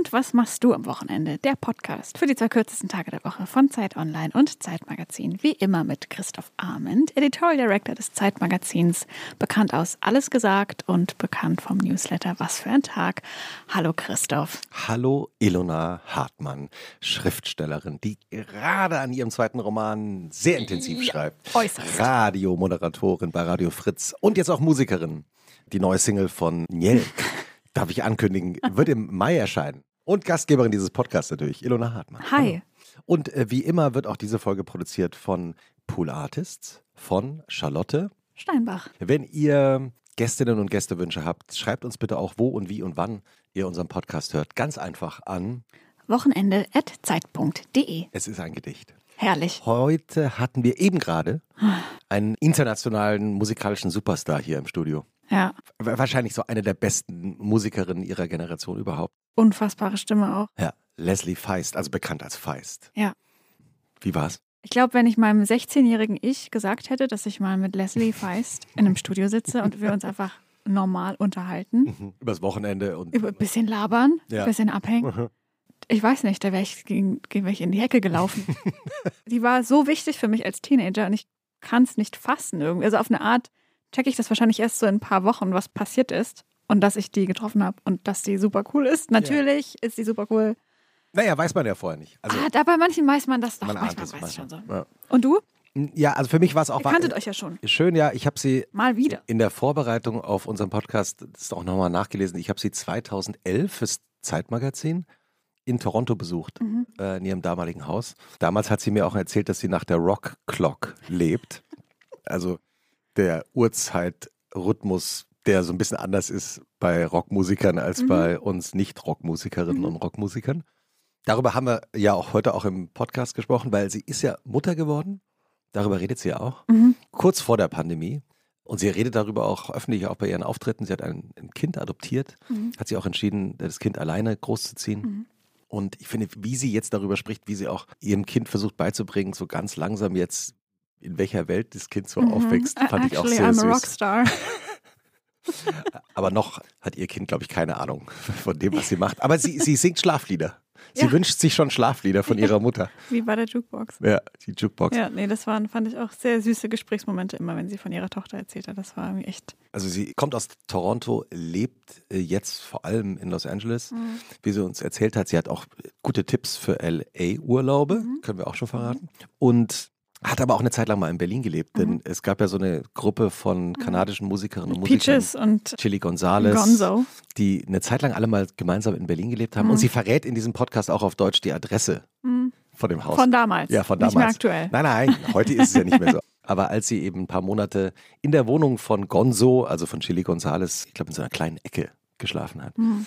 Und was machst du am Wochenende? Der Podcast für die zwei kürzesten Tage der Woche von Zeit Online und Zeitmagazin. Wie immer mit Christoph Arment, Editorial Director des Zeitmagazins, bekannt aus Alles gesagt und bekannt vom Newsletter Was für ein Tag. Hallo Christoph. Hallo Ilona Hartmann, Schriftstellerin, die gerade an ihrem zweiten Roman sehr intensiv Ja, schreibt. äußerst. Radiomoderatorin bei Radio Fritz und jetzt auch Musikerin. Die neue Single von Niel, darf ich ankündigen, wird im Mai erscheinen. Und Gastgeberin dieses Podcasts natürlich, Ilona Hartmann. Hi. Und äh, wie immer wird auch diese Folge produziert von Pool Artists, von Charlotte. Steinbach. Wenn ihr Gästinnen und Gästewünsche habt, schreibt uns bitte auch, wo und wie und wann ihr unseren Podcast hört. Ganz einfach an, Wochenende at zeit.de. es ist ein Gedicht. Herrlich. Heute hatten wir eben gerade einen internationalen musikalischen Superstar hier im Studio. Ja, Wa- Wahrscheinlich so eine der besten Musikerinnen ihrer Generation überhaupt. unfassbare Stimme auch. Ja, Leslie Feist, also bekannt als Feist. Ja. Wie war's? Ich glaube, wenn ich meinem 16-jährigen Ich gesagt hätte, dass ich mal mit Leslie Feist in einem Studio sitze und wir uns einfach normal unterhalten, Übers Wochenende und über ein bisschen labern, ein Ja. bisschen abhängen. Ich weiß nicht, da wäre ich, wär ich in die Hecke gelaufen. die war so wichtig für mich als Teenager und ich kann es nicht fassen irgendwie. Also auf eine Art checke ich das wahrscheinlich erst so in ein paar Wochen, was passiert ist und dass ich die getroffen habe und dass die super cool ist. Natürlich ist sie super cool. naja, weiß man ja vorher nicht. Also ah, da bei manchen weiß man das doch. man manchmal weiß ich schon so. Ja. Und du? ja, also für mich war es auch Ihr kanntet euch ja schon. schön, ja. Ich habe sie Mal wieder. in der Vorbereitung auf unseren Podcast, das ist auch nochmal nachgelesen, ich habe sie 2011 fürs Zeitmagazin in Toronto besucht, Mhm. äh, in ihrem damaligen Haus. Damals hat sie mir auch erzählt, dass sie nach der Rock Clock lebt. Also der Uhrzeitrhythmus, der so ein bisschen anders ist bei Rockmusikern als Mhm. bei uns Nicht-Rockmusikerinnen und Rockmusikern. Darüber haben wir ja auch heute auch im Podcast gesprochen, weil sie ist ja Mutter geworden. Darüber redet sie ja auch. Mhm. Kurz vor der Pandemie. Und sie redet darüber auch öffentlich, auch bei ihren Auftritten. Sie hat ein, ein Kind adoptiert, Mhm. hat sie auch entschieden, das Kind alleine großzuziehen. Mhm. Und ich finde, wie sie jetzt darüber spricht, wie sie auch ihrem Kind versucht beizubringen, so ganz langsam jetzt, in welcher Welt das Kind so Mhm. aufwächst, fand ich auch Actually, sehr I'm a süß. Rockstar. Aber noch hat ihr Kind, glaube ich, keine Ahnung von dem, was sie macht. Aber sie, sie singt Schlaflieder. Sie Ja. wünscht sich schon Schlaflieder von ihrer Mutter. Wie bei der Jukebox. Ja, die Jukebox. Ja, nee, das waren, fand ich auch sehr süße Gesprächsmomente immer, wenn sie von ihrer Tochter erzählt hat. Das war irgendwie echt. Also sie kommt aus Toronto, lebt äh, jetzt vor allem in Los Angeles. Wie sie uns erzählt hat, sie hat auch gute Tipps für LA-Urlaube, können wir auch schon verraten. Und hat aber auch eine Zeit lang mal in Berlin gelebt, denn es gab ja so eine Gruppe von kanadischen Musikerinnen und Musikern. Peaches und Chili Gonzales, Gonzo. die eine Zeit lang alle mal gemeinsam in Berlin gelebt haben. Und sie verrät in diesem Podcast auch auf Deutsch die Adresse von dem Haus. Von damals. Ja, von Nicht damals. mehr aktuell. Nein, nein, heute ist es ja nicht mehr so. Aber als sie eben ein paar Monate in der Wohnung von Gonzo, also von Chili Gonzales, ich glaube in so einer kleinen Ecke geschlafen hat. Mhm.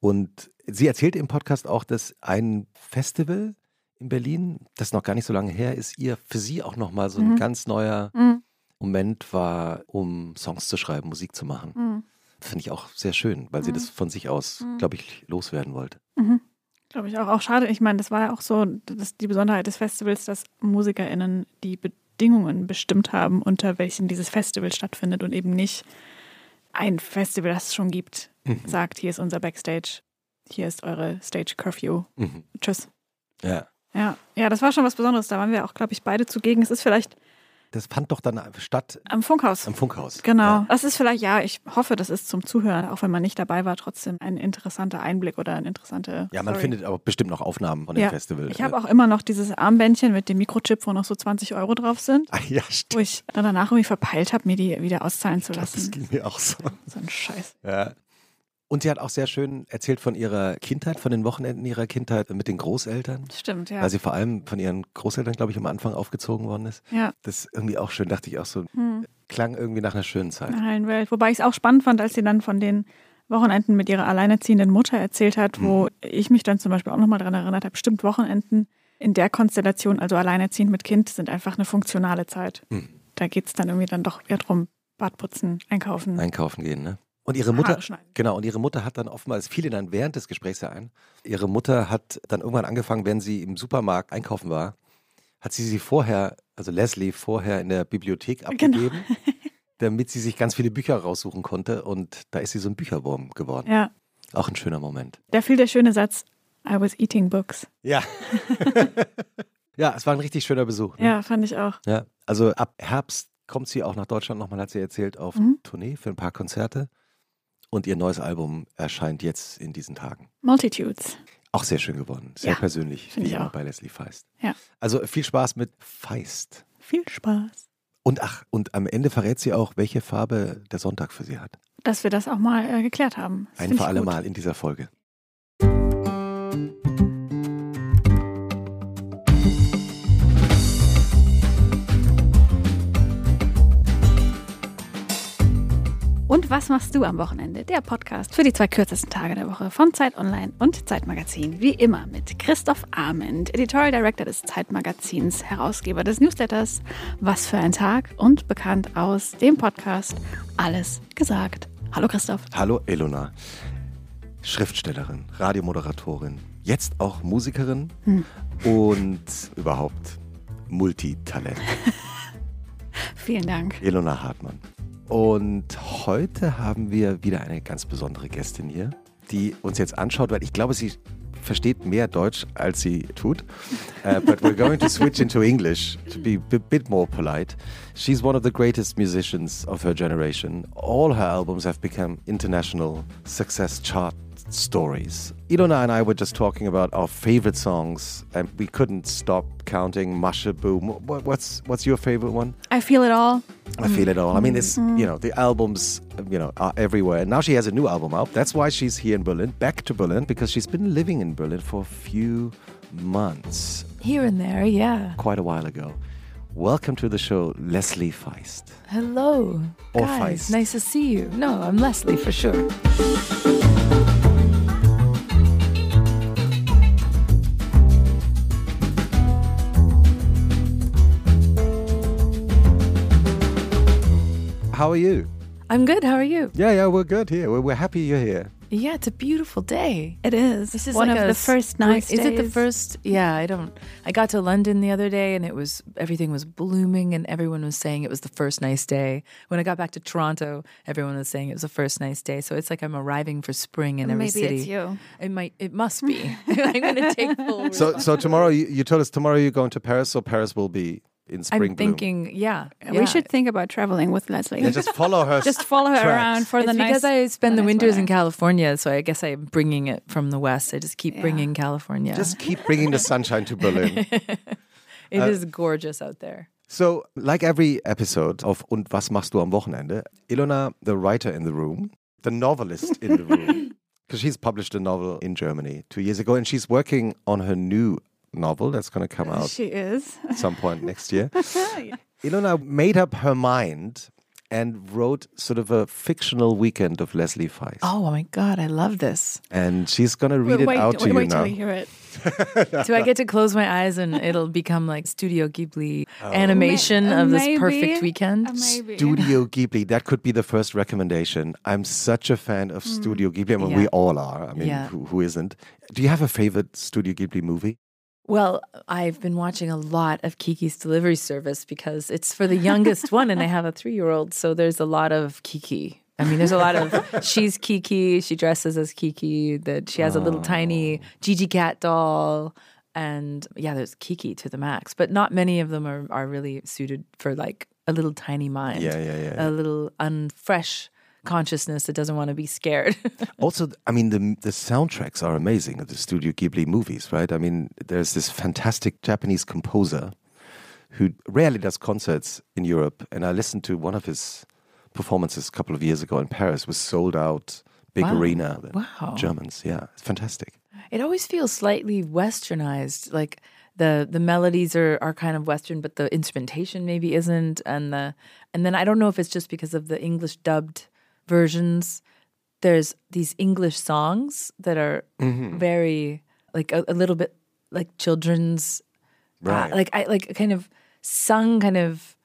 Und sie erzählt im Podcast auch, dass ein Festival in Berlin, das noch gar nicht so lange her ist, ihr für sie auch nochmal so ein ganz neuer Mhm. Moment war, um Songs zu schreiben, Musik zu machen. Mhm. Finde ich auch sehr schön, weil sie das von sich aus, glaube ich, loswerden wollte. Glaube ich auch. Auch schade. Ich meine, das war ja auch so das, die Besonderheit des Festivals, dass MusikerInnen die Bedingungen bestimmt haben, unter welchen dieses Festival stattfindet und eben nicht ein Festival, das es schon gibt, Mhm. sagt, hier ist unser Backstage, hier ist eure Stage Curfew. Mhm. Tschüss. Ja. Ja, ja, das war schon was Besonderes. Da waren wir auch, glaube ich, beide zugegen. Es ist vielleicht Das fand doch dann statt am Funkhaus. am Funkhaus. Genau. Ja. Das ist vielleicht, ja, ich hoffe, das ist zum Zuhören, auch wenn man nicht dabei war, trotzdem ein interessanter Einblick oder ein interessante. Ja, man Story. findet aber bestimmt noch Aufnahmen von dem ja. Festival. Ich habe auch immer noch dieses Armbändchen mit dem Mikrochip, wo noch so 20 Euro drauf sind, Ah, ja, wo stimmt. ich dann danach irgendwie verpeilt habe, mir die wieder auszahlen zu Das lassen. ging mir auch so. So ein Scheiß. Ja. Und sie hat auch sehr schön erzählt von ihrer Kindheit, von den Wochenenden ihrer Kindheit mit den Großeltern. Stimmt, ja. Weil sie vor allem von ihren Großeltern, glaube ich, am Anfang aufgezogen worden ist. ja. Das ist irgendwie auch schön, dachte ich auch so. Klang irgendwie nach einer schönen Zeit. in der heilen Welt. Wobei ich es auch spannend fand, als sie dann von den Wochenenden mit ihrer alleinerziehenden Mutter erzählt hat, wo ich mich dann zum Beispiel auch nochmal daran erinnert habe, bestimmt Wochenenden in der Konstellation, also alleinerziehend mit Kind, sind einfach eine funktionale Zeit. Da geht es dann irgendwie dann doch eher drum, Bad putzen, einkaufen. Einkaufen gehen, ne? Und ihre Mutter, genau, und ihre Mutter hat dann oftmals, fiel ihnen dann während des Gesprächs ja ein, ihre Mutter hat dann irgendwann angefangen, wenn sie im Supermarkt einkaufen war, hat sie sie vorher, also Leslie, vorher in der Bibliothek Genau. abgegeben, damit sie sich ganz viele Bücher raussuchen konnte und da ist sie so ein Bücherwurm geworden. Ja. Auch ein schöner Moment. Da fiel der schöne Satz, I was eating books. Ja. ja, es war ein richtig schöner Besuch. Ne? Ja, fand ich auch. Ja, also ab Herbst kommt sie auch nach Deutschland nochmal, hat sie erzählt, auf Mhm. Tournee für ein paar Konzerte. Und ihr neues Album erscheint jetzt in diesen Tagen. Multitudes. Auch sehr schön geworden. Sehr Ja, persönlich, wie immer auch. bei Leslie Feist. Ja. Also viel Spaß mit Feist. Viel Spaß. Und ach, und am Ende verrät sie auch, welche Farbe der Sonntag für sie hat. Dass wir das auch mal äh, geklärt haben. Das Ein für alle gut. Mal in dieser Folge. Was machst du am Wochenende? Der Podcast für die zwei kürzesten Tage der Woche von Zeit Online und Zeitmagazin. Wie immer mit Christoph Arment, Editorial Director des Zeitmagazins, Herausgeber des Newsletters Was für ein Tag und bekannt aus dem Podcast Alles gesagt. Hallo Christoph. Hallo Elona. Schriftstellerin, Radiomoderatorin, jetzt auch Musikerin Hm. und überhaupt Multitalent. Vielen Dank. Elona Hartmann. Und heute haben wir wieder eine ganz besondere Gästin hier, die uns jetzt anschaut, weil ich glaube, sie versteht mehr Deutsch, als sie tut. Uh, but we're going to switch into English to be a bit more polite. She's one of the greatest musicians of her generation. All her albums have become international success chart stories. Ilona and I were just talking about our favorite songs, and we couldn't stop counting. Mushaboom. What's what's your favorite one? I feel it all. I feel it all. I mean, it's mm-hmm. you know the albums, you know, are everywhere. And now she has a new album out. That's why she's here in Berlin, back to Berlin, because she's been living in Berlin for a few months, Here and there, yeah. quite a while ago. Welcome to the show, Leslie Feist. Hello. Or Guys, Feist. nice to see you. No, I'm Leslie for sure. Are you? I'm good. How are you? Yeah, yeah, we're good here. We're, we're happy you're here. Yeah, it's a beautiful day. It is. This is one like of the first spring- nice Is it the first? Yeah, I don't. I got to London the other day, and it was everything was blooming, and everyone was saying it was the first nice day. When I got back to Toronto, everyone was saying it was the first nice day. So it's like I'm arriving for spring in every Maybe city. it's you. It might. It must be. I'm going to take full. So, so tomorrow you, you told us tomorrow you're going to Paris, so Paris will be in spring I'm bloom. thinking, yeah, We should think about traveling with Leslie. Yeah, just follow her. Just follow her tracks. around for it's the because nice. I spend the nice winters weather. in California, so I guess I'm bringing it from the west. I just keep Yeah. bringing California. Just keep bringing the sunshine to Berlin. It uh, is gorgeous out there. So, like every episode of Und was machst du am Wochenende, Ilona, the writer in the room, the novelist in the room, because she's published a novel in Germany two years ago, and she's working on her new novel that's going to come out She is. at some point next year. Ilona made up her mind and wrote sort of a fictional weekend of Leslie Feist. Oh my god, I love this. And she's going to read it wait, out to wait, you wait now. till I hear it. Do I get to close my eyes and it'll become like Studio Ghibli animation May- of this maybe. perfect weekend? Uh, maybe. Studio Ghibli, that could be the first recommendation. I'm such a fan of Studio Ghibli. I mean, we all are. I mean, Yeah. who, who isn't? Do you have a favorite Studio Ghibli movie? Well, I've been watching a lot of Kiki's Delivery Service because it's for the youngest one, and I have a three year old. So there's a lot of Kiki. I mean, there's a lot of she's Kiki, she dresses as Kiki, that she has a little tiny oh. Jiji cat doll. And yeah, there's Kiki to the max, but not many of them are, are really suited for like a little tiny mind, Yeah, yeah, yeah. a little unfresh consciousness that doesn't want to be scared. Also, I mean, the the soundtracks are amazing of the Studio Ghibli movies, right? I mean, there's this fantastic Japanese composer who rarely does concerts in Europe, and I listened to one of his performances a couple of years ago in Paris. It was sold out, big Wow. arena. Wow. Germans, yeah, it's fantastic. It always feels slightly westernized. Like the the melodies are are kind of western, but the instrumentation maybe isn't. And the and then I don't know if it's just because of the English dubbed versions. There's these English songs that are very like a, a little bit like children's uh, Right. like I like kind of sung kind of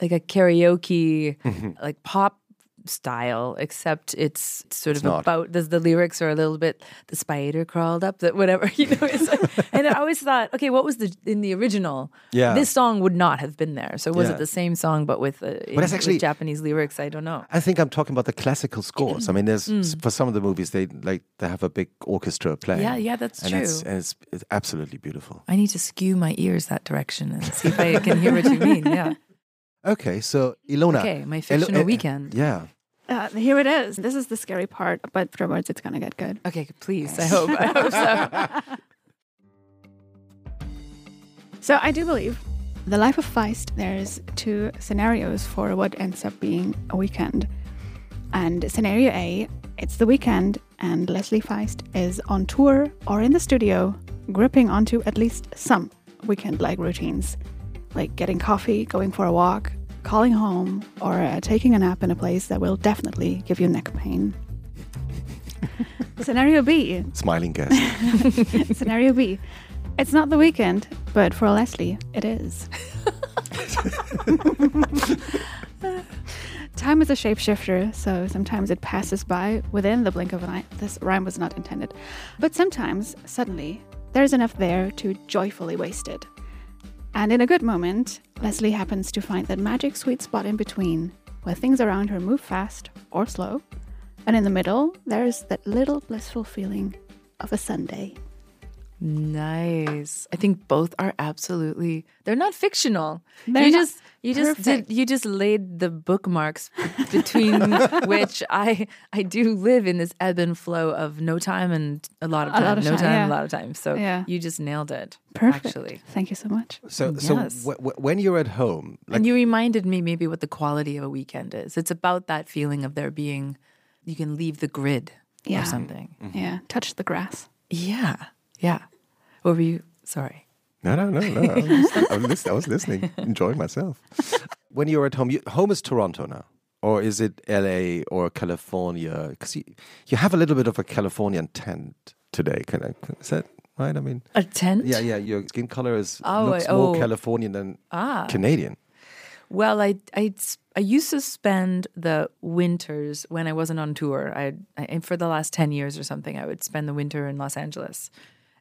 like a karaoke like pop style, except it's sort It's of not. about the, the lyrics are a little bit the spider crawled up that whatever you know. It's like, and I always thought, okay, what was the in the original? Yeah. this song would not have been there. So was Yeah. it the same song but with, uh, But with actually- Japanese lyrics? I don't know. I think I'm talking about the classical scores. I mean, there's Mm. for some of the movies they like they have a big orchestra playing. Yeah, yeah, that's and true. It's, and it's, it's absolutely beautiful. I need to skew my ears that direction and see if I can hear what you mean. Yeah. Okay, so Ilona. Okay, my Elo- fictional eh, weekend. Yeah. Uh, here it is. This is the scary part, but afterwards it's gonna get good. Okay, please. I hope. I hope so. So I do believe the life of Feist. There's two scenarios for what ends up being a weekend. And scenario A, it's the weekend, and Leslie Feist is on tour or in the studio, gripping onto at least some weekend-like routines, like getting coffee, going for a walk, calling home, or uh, taking a nap in a place that will definitely give you neck pain. scenario B, Smiling guest. Scenario B. It's not the weekend, but for Leslie, it is. Time is a shapeshifter, so sometimes it passes by within the blink of an eye. This rhyme was not intended. But sometimes, suddenly, there's enough there to joyfully waste it. And in a good moment, Leslie happens to find that magic sweet spot in between, where things around her move fast or slow. And in the middle, there's that little blissful feeling of a Sunday. Nice. I think both are absolutely. They're not fictional. They're you not just you just perfect. did you just laid the bookmarks between which I I do live in this ebb and flow of no time and a lot of time, lot of no time, time, yeah. a lot of time. So Yeah. you just nailed it. Perfect. Actually. Thank you so much. So, mm, so w- w- when you're at home, like and you reminded me maybe what the quality of a weekend is. It's about that feeling of there being you can leave the grid Yeah. or something. Mm-hmm. Yeah, touch the grass. Yeah. Yeah. What were you sorry. No, no, no, no. I was, listening. I was listening, I was listening, enjoying myself. When you're at home, you, home is Toronto now, or is it LA or California? Because you, you have a little bit of a Californian tint today. Can I, is that right? I mean, A tent? yeah, yeah. Your skin color is Oh, looks I- more oh. Californian than Ah. Canadian. Well, I I I used to spend the winters when I wasn't on tour. I, I and for the last ten years or something, I would spend the winter in Los Angeles,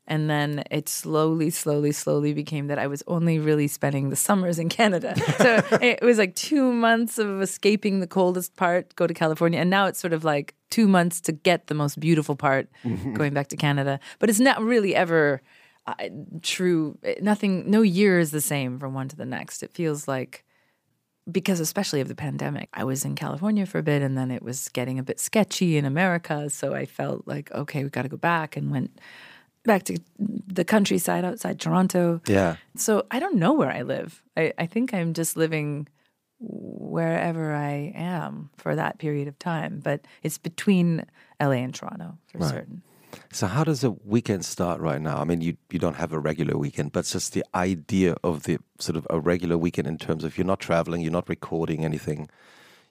and then it slowly, slowly, slowly became that I was only really spending the summers in Canada. So it was like two months of escaping the coldest part, go to California, and now it's sort of like two months to get the most beautiful part, going back to Canada. But it's not really ever uh, true. Nothing, no year is the same from one to the next. It feels like because especially of the pandemic. I was in California for a bit and then it was getting a bit sketchy in America, so I felt like okay, we got to go back and went back to the countryside outside Toronto. Yeah. So I don't know where I live. I, I think I'm just living wherever I am for that period of time, but it's between LA and Toronto for certain. So how does a weekend start right now? I mean, you you don't have a regular weekend, but just the idea of the sort of a regular weekend in terms of you're not traveling, you're not recording anything,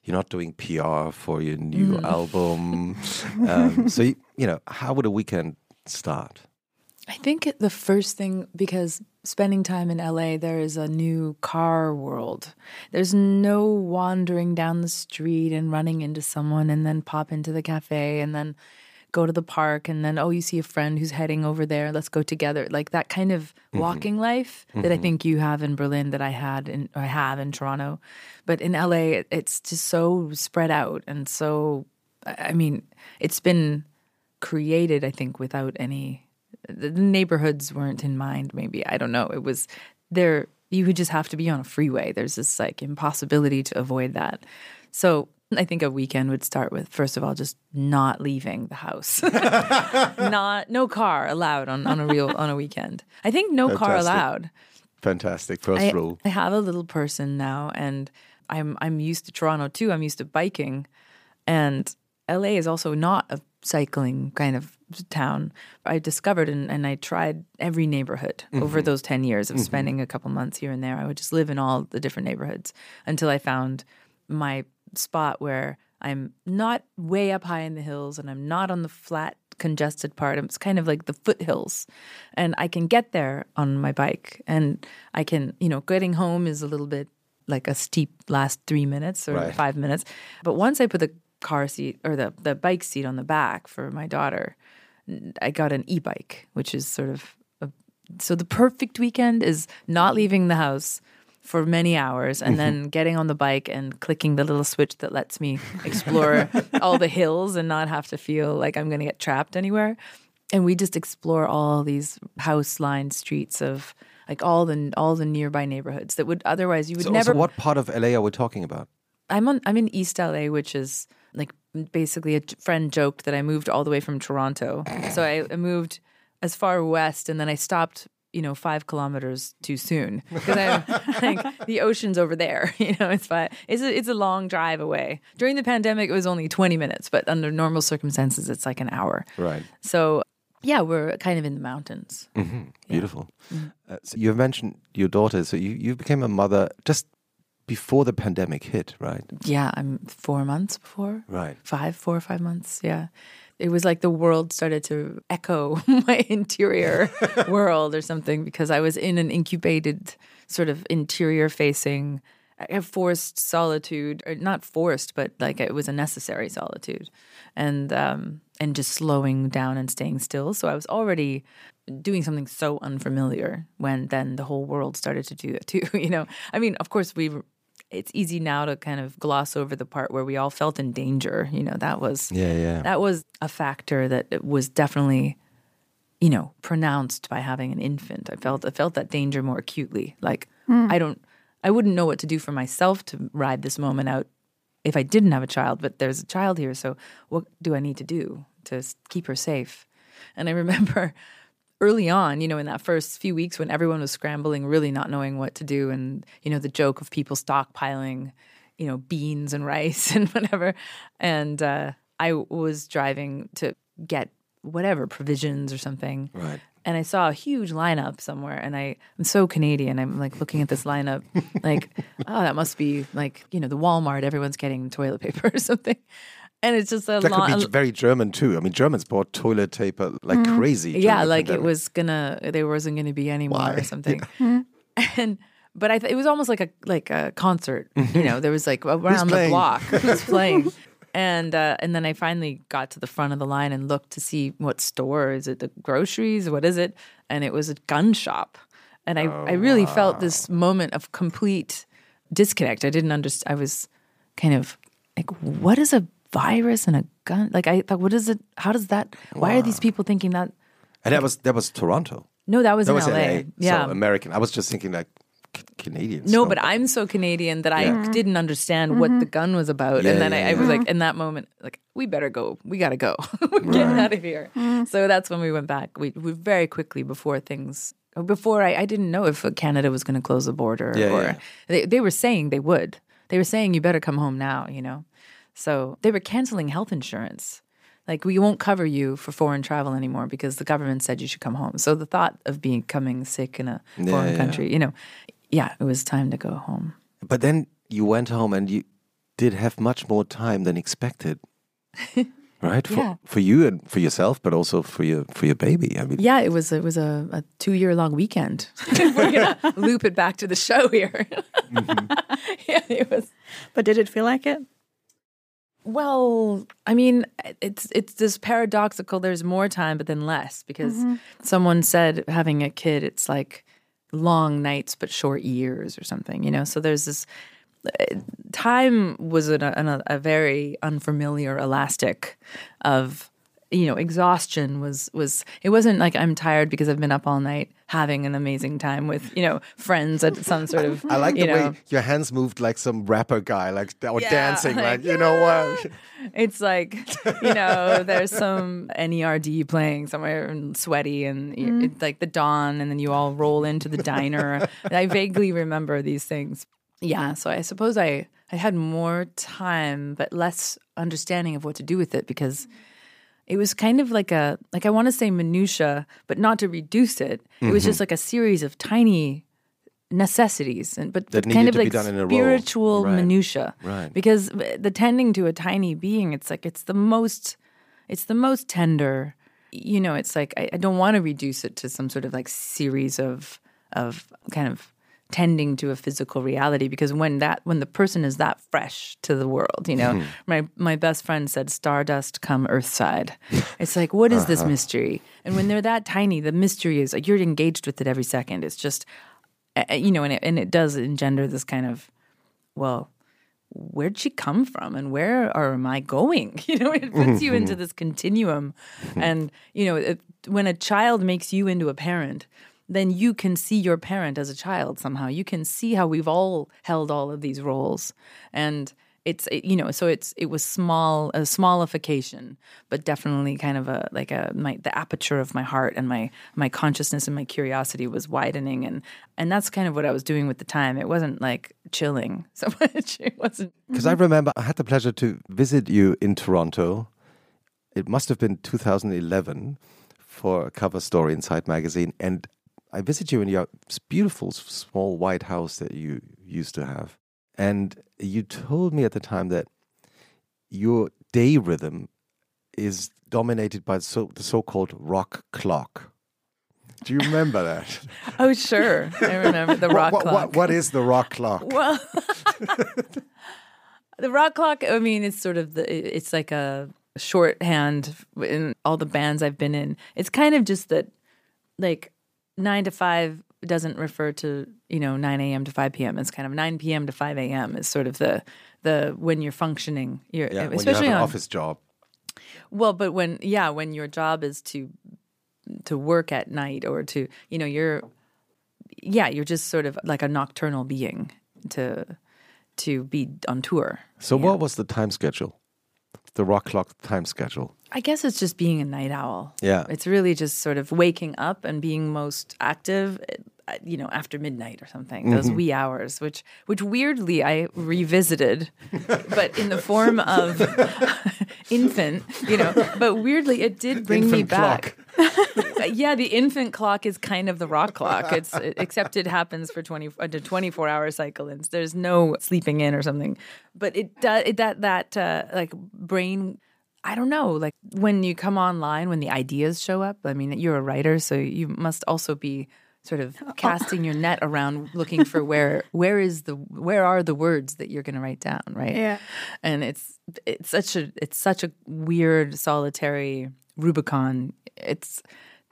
you're not doing PR for your new album. um, so you, you know, how would a weekend start? I think the first thing, because spending time in LA, there is a new car world. There's no wandering down the street and running into someone and then pop into the cafe and then go to the park and then, oh, you see a friend who's heading over there. Let's go together. Like that kind of mm-hmm. walking life that I mm-hmm. think you have in Berlin that I had in, I have in Toronto. But in LA, it's just so spread out and so, I mean, it's been created, I think, without any the neighborhoods weren't in mind maybe. I don't know. It was there you would just have to be on a freeway. There's this like impossibility to avoid that. So i think a weekend would start with first of all just not leaving the house. Not no car allowed on, on a real on a weekend. I think no car allowed. Fantastic. First I, rule. I have a little person now, and I'm I'm used to Toronto too. I'm used to biking, and LA is also not a cycling kind of town. I discovered and, and I tried every neighborhood over mm-hmm. those ten years of mm-hmm. spending a couple months here and there. I would just live in all the different neighborhoods until I found my spot where I'm not way up high in the hills and I'm not on the flat congested part. It's kind of like the foothills. And I can get there on my bike. And I can, you know, getting home is a little bit like a steep last three minutes or Right. five minutes. But once I put the car seat or the the bike seat on the back for my daughter, I got an e-bike, which is sort of a, so the perfect weekend is not leaving the house for many hours and then mm-hmm. getting on the bike and clicking the little switch that lets me explore all the hills and not have to feel like I'm going to get trapped anywhere. And we just explore all these house-lined streets of like all the all the nearby neighborhoods that would otherwise you would So, never so what part of LA are we talking about? I'm on I'm in East LA, which is like basically a friend joked that I moved all the way from Toronto. So I, moved as far west and then I stopped, you know, five kilometers too soon because I'm like the ocean's over there. You know, it's fine. It's a, it's a long drive away. During the pandemic, it was only 20 minutes, but under normal circumstances, it's like an hour. Right. So yeah, we're kind of in the mountains. Beautiful. Mm. Uh, so you mentioned your daughter. So you, you became a mother just before the pandemic hit, right? Yeah, I'm four months before. Right. five, four or five months. Yeah. It was like the world started to echo my interior world or something because I was in an incubated sort of interior facing forced solitude or not forced but like it was a necessary solitude and um and just slowing down and staying still so i was already doing something so unfamiliar when then the whole world started to do it too you know i mean of course we it's easy now to kind of gloss over the part where we all felt in danger you know that was Yeah, yeah. that was a factor that was definitely you know pronounced by having an infant. I felt i felt that danger more acutely. Like hmm. i don't i wouldn't know what to do for myself to ride this moment out if i didn't have a child but there's a child here so what do i need to do to keep her safe? And i remember early on, you know, in that first few weeks when everyone was scrambling, really not knowing what to do, and you know, the joke of people stockpiling, you know, beans and rice and whatever. And uh, I was driving to get whatever provisions or something, Right. and I saw a huge lineup somewhere, and I I'm so Canadian. I'm like looking at this lineup, like, oh, that must be like you know the Walmart. Everyone's getting toilet paper or something, and it's just a That long. could be very German too. I mean, Germans bought toilet paper like crazy. Mm-hmm. yeah the like it was gonna there wasn't gonna be any more or something. And but I th- it was almost like a like a concert you know? There was like around the block who's playing. And uh, and then I finally got to the front of the line and looked to see what store. Is it the groceries? What is it? And it was a gun shop. And I I really felt this moment of complete disconnect. I didn't understand I was kind of like what is a virus and a gun like I thought what is it how does that why are these people thinking that and that was that was Toronto. no, that was That in was LA. LA. Yeah. So American. I was just thinking like C- Canadians. no, but I'm so Canadian that I Yeah. didn't understand mm-hmm. what the gun was about. Yeah, and then yeah, I, I was like, in that moment, like, we better go. We got to go. We're getting out of here. Mm. So that's when we went back. We, we very quickly before things, before I, I didn't know if Canada was going to close the border Yeah, or yeah. They, they were saying they would. They were saying, you better come home now, you know? So they were canceling health insurance. Like we won't cover you for foreign travel anymore because the government said you should come home. So the thought of becoming sick in a foreign yeah. country, you know, yeah, it was time to go home. But then you went home and you did have much more time than expected. right? For, Yeah. for you and for yourself, but also for your for your baby. I mean Yeah, it was it was a, a two year long weekend. We're gonna loop it back to the show here. Mm-hmm. yeah, it was. But did it feel like it? Well, I mean, it's it's this paradoxical. There's more time, but then less because someone said having a kid, it's like long nights but short years or something. You know, so there's this uh, time was an, an, a very unfamiliar elastic of you know exhaustion was was it wasn't like i'm tired because i've been up all night having an amazing time with you know friends at some sort of I like you the know, way your hands moved like some rapper guy, like or Yeah, dancing, like, like, you know what? It's like, you know, there's some NERD playing somewhere and sweaty and y- mm. it's like the dawn, and then you all roll into the diner. I vaguely remember these things. Yeah, so I suppose I, I had more time, but less understanding of what to do with it because it was kind of like a, like I want to say minutia, but not to reduce it. It was mm-hmm. just like a series of tiny necessities and but, but kind of like done in a spiritual Right. minutia Right. because uh, the tending to a tiny being it's like it's the most it's the most tender you know it's like i, I don't want to reduce it to some sort of like series of of kind of tending to a physical reality because when that when the person is that fresh to the world you know hmm. my my best friend said stardust come earthside. It's like what is this uh-huh. mystery? And when they're that tiny the mystery is like you're engaged with it every second. It's just you know and it, and it does engender this kind of well where'd she come from and where are am I going? You know, it mm-hmm. puts you into mm-hmm. this continuum. Mm-hmm. And, you know, it, when a child makes you into a parent, then you can see your parent as a child somehow. You can see how we've all held all of these roles. And it's it, you know so it's it was small a smallification but definitely kind of a like a my the aperture of my heart and my my consciousness and my curiosity was widening and and that's kind of what I was doing with the time it wasn't like chilling so much it wasn't Because I remember I had the pleasure to visit you in Toronto. It must have been 2011 for a cover story in Zeit Magazine. And I visited you in your beautiful small white house that you used to have. And you told me at the time that your day rhythm is dominated by the so, the so-called rock clock. Do you remember that? oh sure I remember the rock what, clock what, what is the rock clock? Well, the rock clock. I mean, it's sort of the. It's like a shorthand in all the bands I've been in. It's kind of just that, like nine to five doesn't refer to you know nine a.m. to five p.m. It's kind of nine p.m. to five a.m. is sort of the the when you're functioning. You're Yeah, you especially an on office job. well, but when yeah, when your job is to to work at night or to you know you're yeah you're just sort of like a nocturnal being to to be on tour. So what was the time schedule? The rock clock time schedule. I guess it's just being a night owl. Yeah. It's really just sort of waking up and being most active, uh, you know, after midnight or something. Those Mm-hmm. wee hours, which which weirdly I revisited, but in the form of infant, you know. But weirdly, it did bring me back. yeah, the infant clock is kind of the rock clock. It's except it happens for twenty a twenty four hour cycle, and there's no sleeping in or something. But it does it, that that uh, like brain. I don't know, like when you come online, when the ideas show up. I mean, you're a writer, so you must also be sort of casting your net around, looking for where where is the where are the words that you're going to write down, right? Yeah. and it's it's such a it's such a weird solitary Rubicon. It's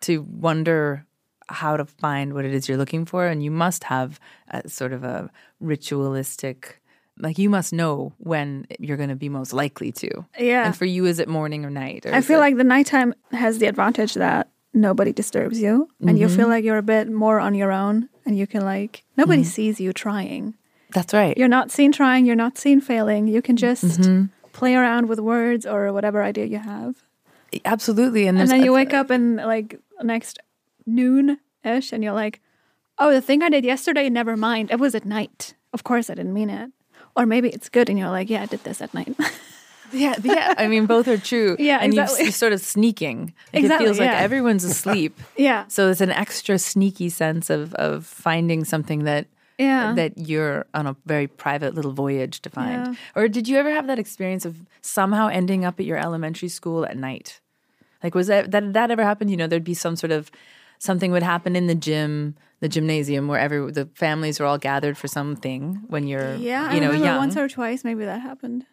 to wonder how to find what it is you're looking for, and you must have a sort of a ritualistic. Like you must know when you're going to be most likely to. Yeah. And for you, is it morning or night? Or I feel it- like the nighttime has the advantage that nobody disturbs you and you Mm-hmm. feel like you're a bit more on your own and you can like nobody Mm-hmm. sees you trying. that's right. You're not seen trying, you're not seen failing. You can just Mm-hmm. play around with words or whatever idea you have. Absolutely, and, And then you wake up and like next noon ish and you're like, oh, the thing I did yesterday, never mind. It was at night. Of course, I didn't mean it. Or maybe it's good and you're like, yeah, I did this at night. Yeah, yeah. I mean, both are true. Yeah, and you- exactly. you're sort of sneaking. Like, Exactly, It feels like everyone's asleep. yeah. So it's an extra sneaky sense of of finding something that Yeah. that you're on a very private little voyage to find. Yeah. Or did you ever have that experience of somehow ending up at your elementary school at night? Like was that that that ever happened? You know, there'd be some sort of something would happen in the gym, the gymnasium where every the families are all gathered for something when you're Yeah, you I know remember young. once or twice maybe that happened.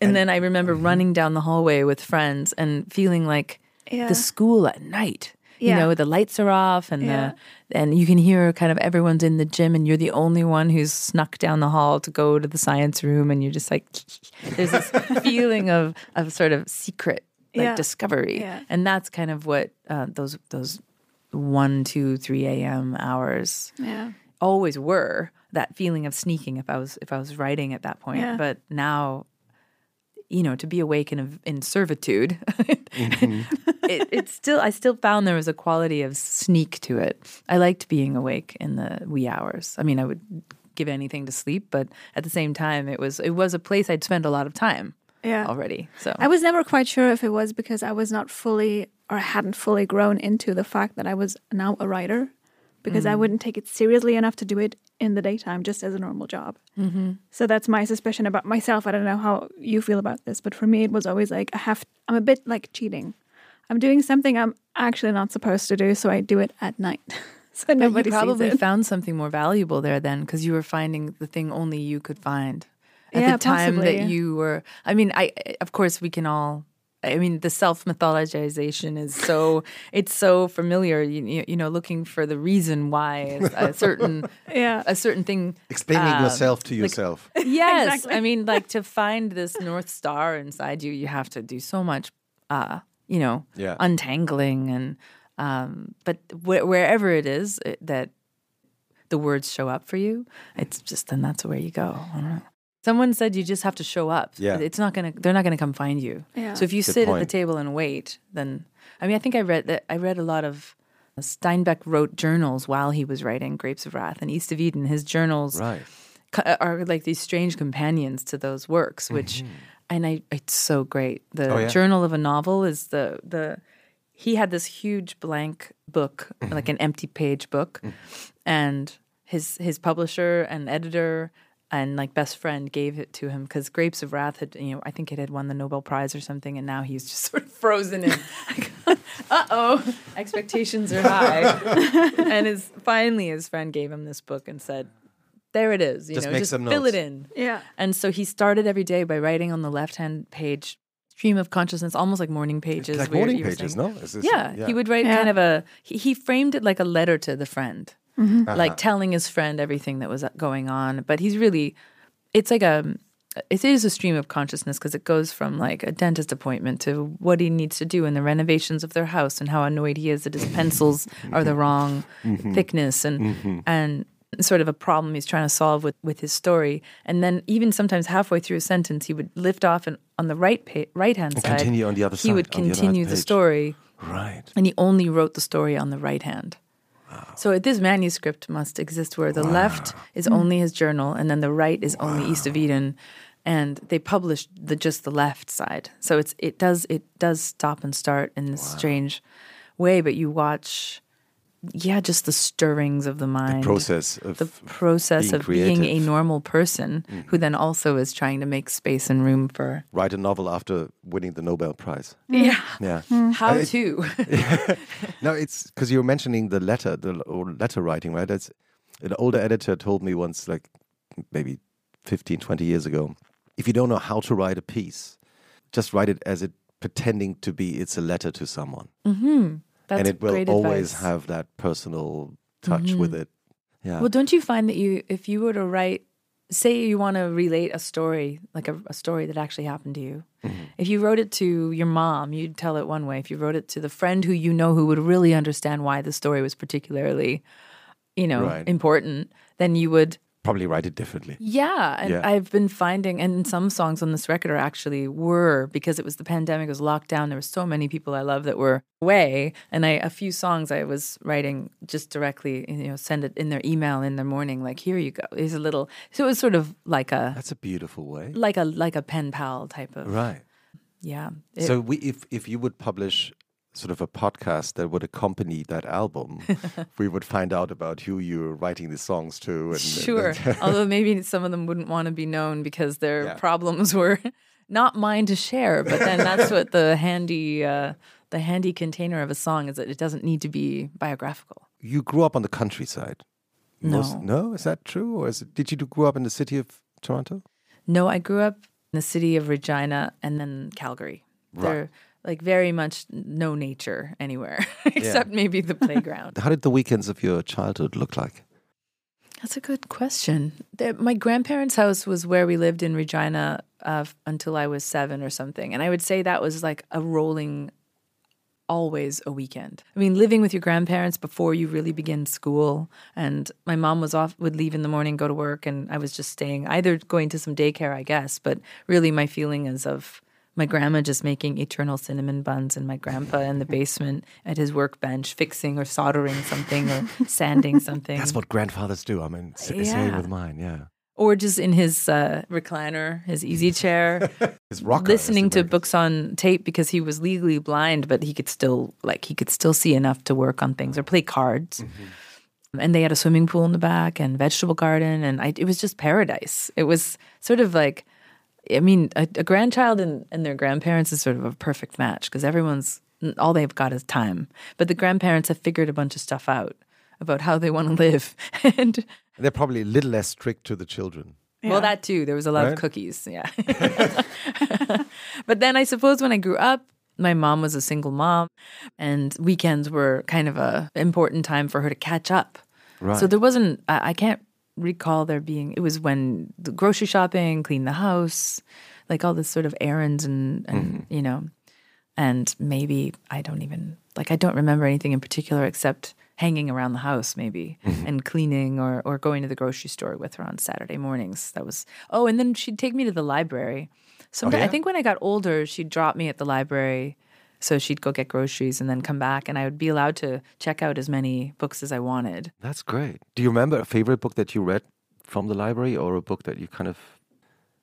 And then I remember running down the hallway with friends and feeling like Yeah. the school at night. You know, the lights are off and Yeah. the and you can hear kind of everyone's in the gym and you're the only one who's snuck down the hall to go to the science room and you're just like there's this feeling of of sort of secret like Yeah. discovery. Yeah. And that's kind of what uh, those those one, two, three a.m. hours Yeah. always were that feeling of sneaking if I was if I was writing at that point. Yeah. But now, you know, to be awake in a, in servitude, mm-hmm. it, it's still I still found there was a quality of sneak to it. I liked being awake in the wee hours. I mean, I would give anything to sleep, but at the same time, it was it was a place I'd spend a lot of time Yeah. already. So I was never quite sure if it was because I was not fully or hadn't fully grown into the fact that I was now a writer because I wouldn't take it seriously enough to do it in the daytime just as a normal job. Mm-hmm. So that's my suspicion about myself. I don't know how you feel about this, but for me, it was always like I have. I'm a bit like cheating. I'm doing something I'm actually not supposed to do, so I do it at night. so nobody you probably found something more valuable there then because you were finding the thing only you could find at Yeah, the time possibly. that you were. I mean, I of course we can all. I mean, the self mythologization is so it's so familiar. You, you, you know, looking for the reason why a certain Yeah. a certain thing. Explaining um, yourself to yourself. Yes, Exactly. I mean, like to find this north star inside you, you have to do so much. Uh, you know, Yeah. untangling and. Um, but wh- wherever it is it, that the words show up for you, it's just then that's where you go. I don't know. Someone said you just have to show up. Yeah. It's not gonna. They're not gonna come find you. Yeah. So if you Good sit at the table and wait, then I mean, I think I read that. I read a lot of. Steinbeck wrote journals while he was writing Grapes of Wrath and East of Eden. His journals Right. are like these strange companions to those works, which, and I, it's so great. The Mm-hmm. Oh, yeah? journal of a novel is the the. He had this huge blank book, Mm-hmm. like an empty page book, and his his publisher and editor and like best friend gave it to him because Grapes of Wrath had you know I think it had won the Nobel Prize or something, and now he's just sort of frozen in. uh oh, expectations are high, and his finally his friend gave him this book and said, "There it is. You Just know, make just some fill notes." it in." Yeah. And so he started every day by writing on the left hand page stream of consciousness, almost like morning pages. like morning pages, saying- no? Is this- yeah, he would write Yeah. kind of a. He, he framed it like a letter to the friend, Mm-hmm. Uh-huh. like telling his friend everything that was uh, going on. But he's really, it's like a. It is a stream of consciousness because it goes from like a dentist appointment to what he needs to do in the renovations of their house and how annoyed he is that his mm-hmm. pencils are the mm-hmm. wrong thickness and and sort of a problem he's trying to solve with, with his story. And then even sometimes halfway through a sentence, he would lift off and on the right pa- right hand And side. continue on the other he side, would on the continue the story, Right. and he only wrote the story on the right hand. So this manuscript must exist where the left is only his journal, and then the right is only East of Eden, and they published the just the left side. So it's it does it does stop and start in this strange way, but you watch, yeah, just the stirrings of the mind, the Process of the process being of being a. Mm-hmm. normal person who then also is trying to make space and room for write a novel after winning the Nobel Prize. yeah Yeah. how Uh, to No, it's because you're mentioning the letter, the or letter writing, right? That's an older editor told me once, like maybe 15, 20 years ago. If you don't know how to write a piece, just write it as it pretending to be it's a letter to someone, that's and it will always advice. Mm-hmm. have that personal touch with it. Yeah. Well, don't you find that you, if you were to write, say you want to relate a story, like a, a story that actually happened to you, Mm-hmm. if you wrote it to your mom, you'd tell it one way. If you wrote it to the friend who you know who would really understand why the story was particularly, you know, Right. important, then you would. Probably write it differently. Yeah, and Yeah. I've been finding, and some songs on this record are actually were because it was the pandemic, it was lockdown. There were so many people I love that were away, and I a few songs I was writing just directly, you know, send it in their email in the morning, like here you go. Here's a little. So it was sort of like a That's a beautiful way. like a like a pen pal type of Right. yeah. It- So we, if if you would publish sort of a podcast that would accompany that album, we would find out about who you're writing the songs to. And, Sure. Although maybe some of them wouldn't want to be known because their Yeah. problems were not mine to share. But then that's what the handy uh, the handy container of a song is that it doesn't need to be biographical. you grew up on the countryside. No. no, is that true, or is it, did you grow up in the city of Toronto? No, I grew up in the city of Regina and then Calgary. They're like very much no nature anywhere except maybe the playground. How did the weekends of your childhood look like? That's a good question. My grandparents' house was where we lived in Regina uh, until I was seven or something. And I would say that was like a rolling, always a weekend. I mean, living with your grandparents before you really begin school. And my mom was off, would leave in the morning, go to work. And I was just staying, either going to some daycare, I guess. But really, my feeling is of my grandma just making eternal cinnamon buns and my grandpa in the basement at his workbench fixing or soldering something or sanding something That's what grandfathers do. I mean, s- same Yeah. with mine. Yeah, or just in his uh, recliner, his easy chair, it's rocker. listening to books on tape because he was legally blind, but he could still like he could still see enough to work on things or play cards. Mm-hmm. And they had a swimming pool in the back and vegetable garden, and I, it was just paradise. It was sort of like, I mean, a, a grandchild and, and their grandparents is sort of a perfect match because everyone's all they've got is time, but the grandparents have figured a bunch of stuff out about how they want to live. and They're probably a little less strict to the children. well, that too. There was a lot Right? of cookies. Yeah. but then I suppose when I grew up, my mom was a single mom, and weekends were kind of a important time for her to catch up. Right. So there wasn't. I, I can't recall there being. It was when the grocery shopping, clean the house, like all this sort of errands and and mm-hmm. you know, and maybe I don't even like I don't remember anything in particular except hanging around the house maybe mm-hmm. and cleaning or or going to the grocery store with her on Saturday mornings. That was oh, and then she'd take me to the library. Sometimes oh, I yeah? think when I got older, she'd drop me at the library. So she'd go get groceries and then come back, and I would be allowed to check out as many books as I wanted. That's great. Do you remember a favorite book that you read from the library or a book that you kind of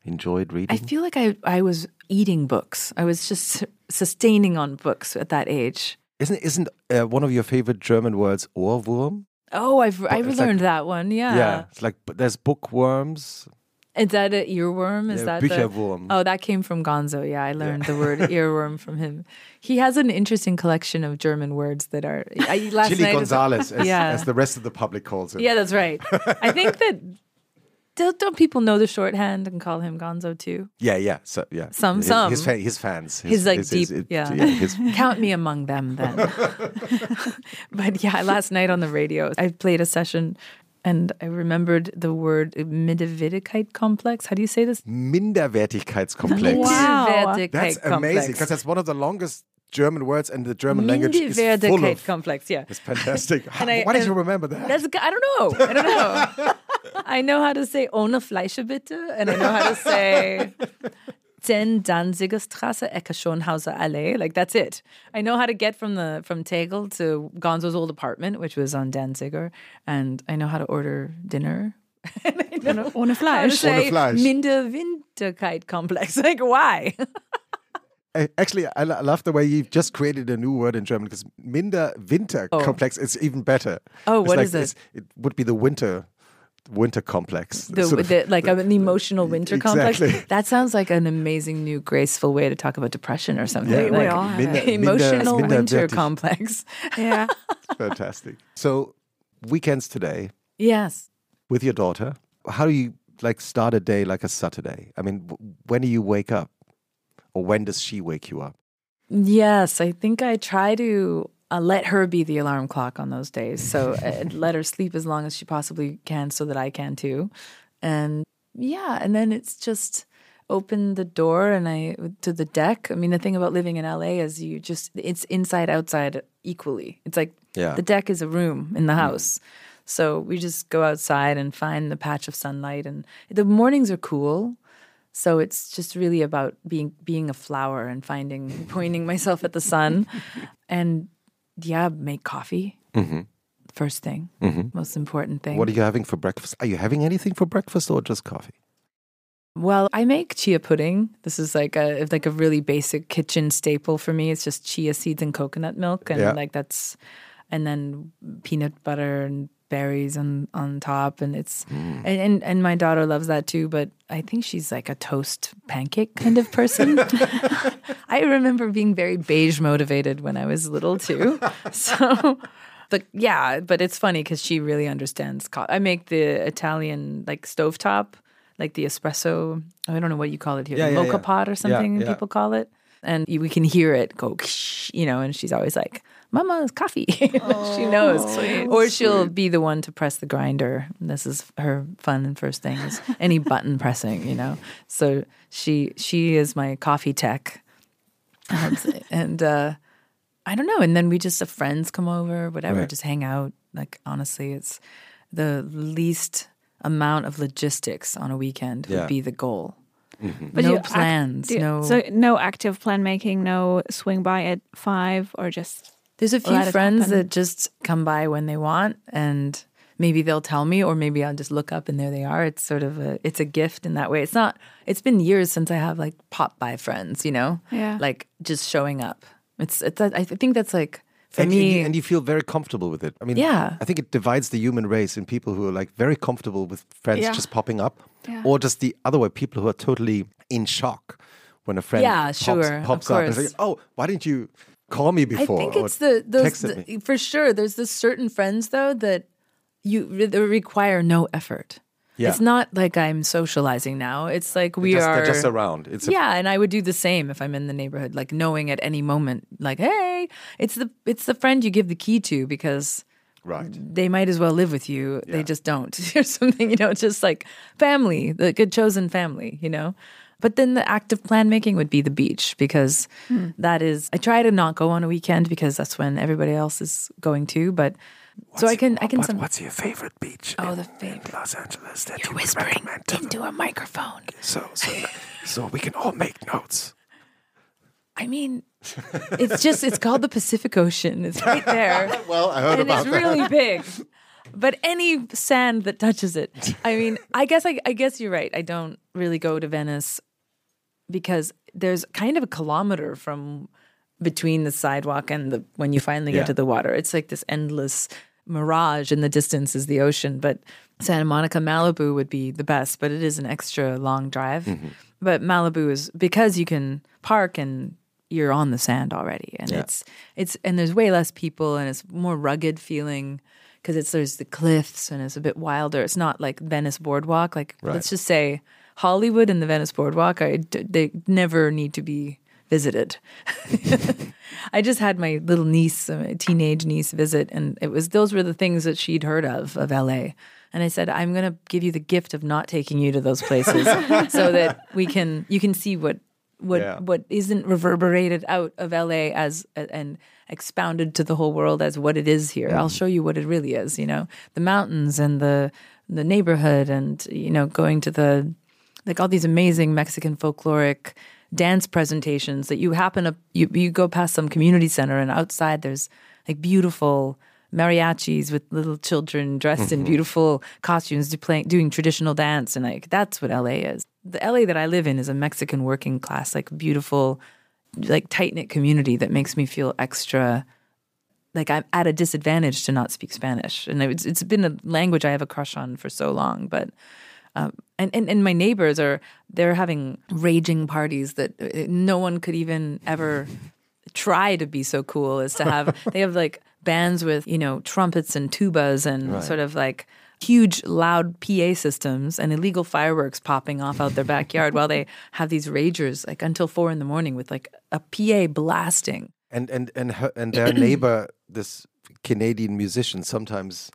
enjoyed reading? I feel like I, I was eating books. I was just sustaining on books at that age. Isn't isn't uh, one of your favorite German words Ohrwurm? Oh, I've I've it's like- learned that one. Yeah. Yeah. It's like there's bookworms. Is that an earworm? Is Yeah, that the. Oh, that came from Gonzo. Yeah, I learned the word earworm from him. He has an interesting collection of German words that are. I, last Chili night as- Yeah. as the rest of the public calls it. Yeah, that's right. I think that don't, don't people know the shorthand and call him Gonzo too? yeah, yeah. So yeah, Some- his, some. His, his fans, his, His, like, his- deep- his- yeah. his- Count me among them then. but yeah, last night on the radio, I played a session and I remembered the word Minderwertigkeit complex. How do you say this? Minderwertigkeitskomplex. Wow. That's amazing because that's one of the longest German words, and the German language is full Minderwertigkeit of. complex. Yeah. It's fantastic. And I- Why did you remember that? That's I don't know. I don't know. I know how to say ohne Fleische bitte, and I know how to say Den Danziger Straße, Ecke Schönhauser Allee. Like that's it. I know how to get from the from Tegel to Gonzo's old apartment, which was on Danziger, and I know how to order dinner. Ohne, ohne How to Fleisch. say Fleisch. Minderwinterkeit complex. Like why? Actually, I, love the way you've just created a new word in German because minder winter oh. complex is even better. Oh, It's what like is it? It would be the winter winter complex. The, Sort of- the, like an emotional winter complex. That sounds like an amazing new graceful way to talk about depression or something. Yeah. We like, all have Minder- emotional minder- winter minderwertig. complex. Yeah. Fantastic. So, weekends today Yes. with your daughter. How do you like start a day like a Saturday? I mean, w- when do you wake up, or when does she wake you up? Yes, I think I try to uh, let her be the alarm clock on those days. So uh, let her sleep as long as she possibly can so that I can too. And yeah, and then it's just open the door and I to the deck. I mean, the thing about living in LA is you just it's inside outside equally. It's like Yeah. the deck is a room in the house. So we just go outside and find the patch of sunlight and the mornings are cool. So it's just really about being being a flower and finding pointing myself at the sun, and yeah, make coffee. Mm-hmm. First thing, mm-hmm. most important thing. What are you having for breakfast? Are you having anything for breakfast or just coffee? well, I make chia pudding. This is like a like a really basic kitchen staple for me. It's just chia seeds and coconut milk, and Yeah. like that's, and then peanut butter and berries on on top, and it's mm. and, and and my daughter loves that too. But I think she's like a toast pancake kind of person. I remember being very beige motivated when I was little too. So, but yeah, but it's funny because she really understands. Co- I make the Italian like stovetop, like the espresso. I don't know what you call it here, Yeah, the yeah, mocha yeah. pot or something people call it. And we can hear it go, you know, and she's always like, Mama's coffee. she knows. Or she'll be the one to press the grinder. This is her fun and first thing is any button pressing, you know. So she she is my coffee tech. Um, and uh, I don't know. And then we just have friends come over, whatever, Right. just hang out. Like honestly, it's the least amount of logistics on a weekend Yeah. would be the goal. But no you act- plans. do you- no. So no active plan making, no swing by at five or just There's a few let friends happen. that just come by when they want, and maybe they'll tell me, or maybe I'll just look up and there they are. It's sort of a it's a gift in that way. It's not. It's been years since I have like pop by friends. You know, Yeah. like just showing up. It's it's. I think that's like for and, me. and you, and you feel very comfortable with it. I mean, Yeah. I think it divides the human race in people who are like very comfortable with friends Yeah. just popping up, Yeah. or just the other way, people who are totally in shock when a friend Yeah, pops, sure, pops up and course. say, "Oh, why didn't you call me before. I think it's the those the, for sure. There's this certain friends though that you that require no effort. Yeah. It's not like I'm socializing now. It's like we just, are just around. It's yeah, and I would do the same if I'm in the neighborhood, like knowing at any moment, like, hey, it's the it's the friend you give the key to because right. they might as well live with you. They just don't, or something. You know, it's just like family, the good chosen family. You know. But then the active plan making would be the beach because hmm. that is. I try to not go on a weekend because that's when everybody else is going to. But so I can I can What- some. what's your favorite beach? Oh, in- the favorite. Los Angeles that You're you whispering into a microphone. so so so we can all make notes. I mean, it's just it's called the Pacific Ocean. It's right there. Well, I heard and it's really big. But any sand that touches it, I mean, I guess I, I guess you're right. I don't really go to Venice because there's kind of a kilometer from between the sidewalk and the when you finally Yeah. get to the water. It's like this endless mirage in the distance is the ocean. But Santa Monica, Malibu would be the best, but it is an extra long drive. Mm-hmm. But Malibu is because you can park and you're on the sand already, and Yeah. it's it's and there's way less people and it's more rugged feeling because it's there's the cliffs and it's a bit wilder. It's not like Venice Boardwalk. Like Right. let's just say Hollywood and the Venice Boardwalk, I, they never need to be visited. I just had my little niece, uh, my teenage niece, visit, and it was those were the things that she'd heard of of LA. And I said, I'm going to give you the gift of not taking you to those places, so that we can you can see what what Yeah. what isn't reverberated out of LA as and expounded to the whole world as what it is here. I'll show you what it really is. You know, the mountains and the the neighborhood, and you know, going to the like all these amazing Mexican folkloric dance presentations that you happen to you, you go past some community center and outside there's like beautiful mariachis with little children dressed in mm-hmm. beautiful costumes playing doing traditional dance and like that's what LA is. The LA that I live in is a Mexican working class like beautiful like tight knit community that makes me feel extra like I'm at a disadvantage to not speak Spanish. And it's it's been a language I have a crush on for so long, but um, and, and and my neighbors are they're having raging parties that uh, no one could even ever try to be so cool as to have they have like bands with you know trumpets and tubas and sort of like huge loud PA systems and illegal fireworks popping off out their backyard while they have these ragers like until four in the morning with like a PA blasting. and and and her, and their neighbor, this Canadian musician, sometimes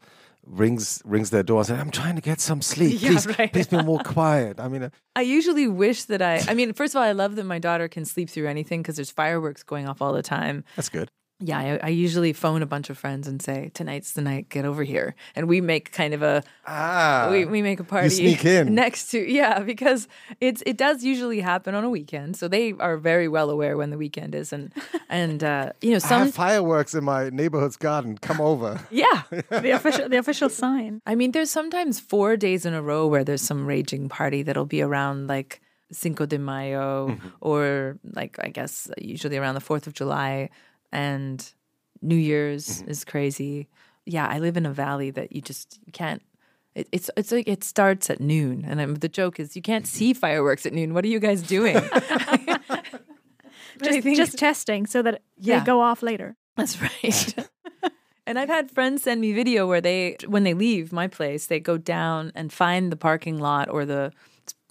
rings rings their door and says, "I'm trying to get some sleep. Yeah, please, right. please be more quiet." I mean, uh, I usually wish that I, I mean, first of all, I love that my daughter can sleep through anything because there's fireworks going off all the time. that's good. Yeah, I, I usually phone a bunch of friends and say, tonight's the night, get over here. And we make kind of a, Ah, we, we make a party sneak in. next to, yeah, because it's, it does usually happen on a weekend. So they are very well aware when the weekend is. And, and, uh, you know, I some, have fireworks in my neighborhood's garden. Come over. yeah. the official the official sign. I mean, there's sometimes four days in a row where there's some raging party that'll be around like Cinco de Mayo or like, I guess, usually around the 4th of July and New Year's is crazy. Yeah, I live in a valley that you just you can't. It, it's it's like it starts at noon, and I'm, the joke is you can't see fireworks at noon. What are you guys doing? Just, just testing so that Yeah. they go off later. That's right. and I've had friends send me video where they, when they leave my place, they go down and find the parking lot or the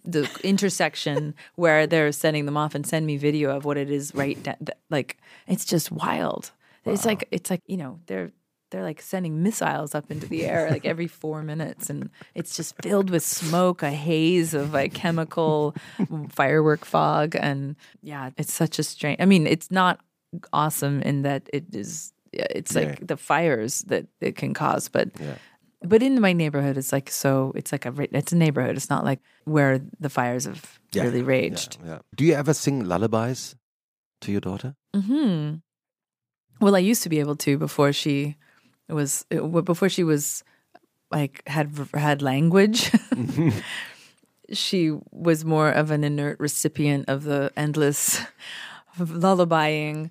the intersection where they're sending them off and send me video of what it is right th- like it's just wild. It's like it's like you know they're they're like sending missiles up into the air like every four minutes and it's just filled with smoke a haze of like chemical firework fog and yeah. it's such a strange i mean it's not awesome in that it is yeah, it's like Yeah. the fires that it can cause but but in my neighborhood it's like so it's like a it's a neighborhood. It's not like where the fires have Yeah, really raged. Yeah. Do you ever sing lullabies to your daughter? hmm well i used to be able to before she was uh, before she was like had had language. She was more of an inert recipient of the endless lullabying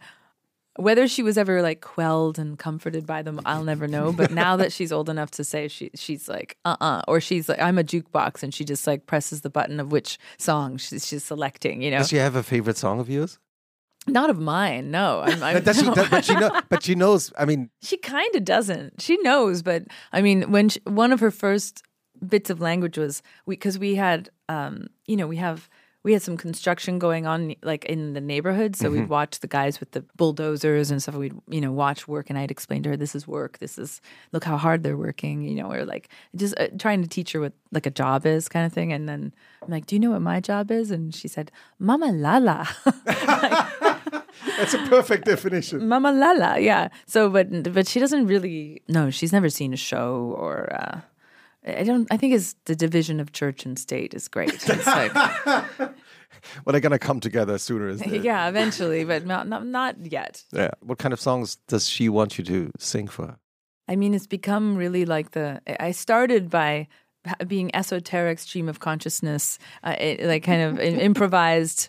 whether she was ever like quelled and comforted by them i'll never know but now that she's old enough to say she she's like uh-uh or she's like i'm a jukebox and she just like presses the button of which song she's, she's selecting you know Does she have a favorite song of yours? Not of mine. No, I'm, I'm, But, does she, no. but she know, but she knows. I mean, She kind of doesn't. She knows, but I mean, when she, one of her first bits of language was we because we had, um, you know, we have we had some construction going on like in the neighborhood, so we'd watch the guys with the bulldozers and stuff. We'd you know watch work, and I'd explain to her, "This is work. This is look how hard they're working." You know, or like just uh, trying to teach her what like a job is, kind of thing. And then I'm like, "Do you know what my job is?" And she said, "Mama Lala." that's a perfect definition. Mama Lala, yeah. So, but but she doesn't really. No, she's never seen a show or. Uh, I don't. I think it's the division of church and state is great. It's like, Well, they're gonna come together sooner. Isn't it? yeah, eventually, but not not not yet. Yeah. What kind of songs does she want you to sing for her? I mean, it's become really like the. I started by being esoteric stream of consciousness, uh, it, like kind of improvised.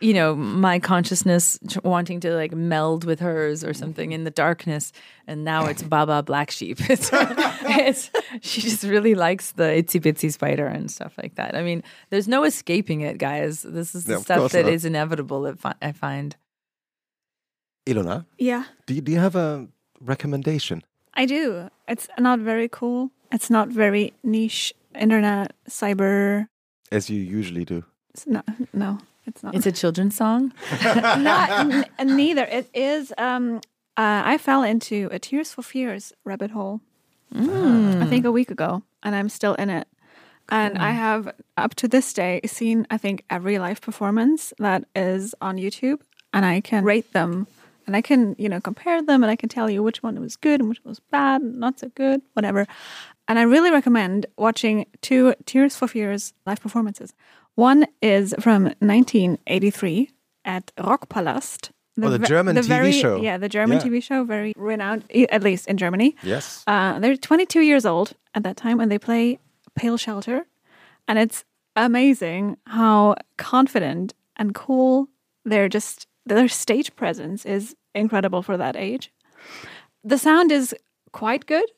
You know, my consciousness wanting to like meld with hers or something in the darkness, and now it's Baba Black Sheep. It's, it's she just really likes the itsy bitsy spider and stuff like that. I mean, there's no escaping it, guys. This is the Yeah, stuff course that not. is inevitable. That fi- I find. Ilona, Yeah, do you, do you have a recommendation? I do. It's not very cool. It's not very niche internet cyber. As you usually do. It's not, no, it's not. It's a children's song. not n- neither. It is. Um, uh, I fell into a Tears for Fears rabbit hole. I think a week ago, and I'm still in it. And I have up to this day seen I think every live performance that is on YouTube, and I can rate them, and I can you know compare them, and I can tell you which one was good and which was bad, and not so good, whatever. And I really recommend watching two Tears for Fears live performances. One is from 1983 at Rockpalast. Oh, the German TV very- show. Yeah, the German Yeah. TV show, very renowned, at least in Germany. Yes. Uh, they're 22 years old at that time, and they play Pale Shelter, and it's amazing how confident and cool they're just their stage presence is incredible for that age. The sound is quite good.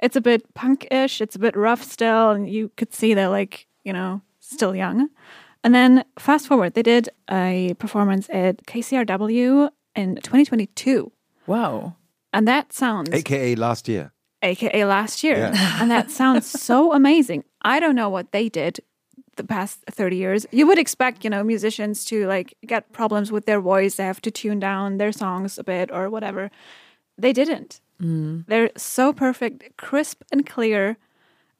It's a bit punk-ish. It's a bit rough still, and you could see they're like you know still young. And then fast forward, they did a performance at KCRW in 2022, Wow. and that sounds AKA last year. aka last year. Yeah. And that sounds so amazing. I don't know what they did the past 30 years. You would expect, you know, musicians to like get problems with their voice, they have to tune down their songs a bit or whatever. They didn't. Mm. They're so perfect, crisp and clear,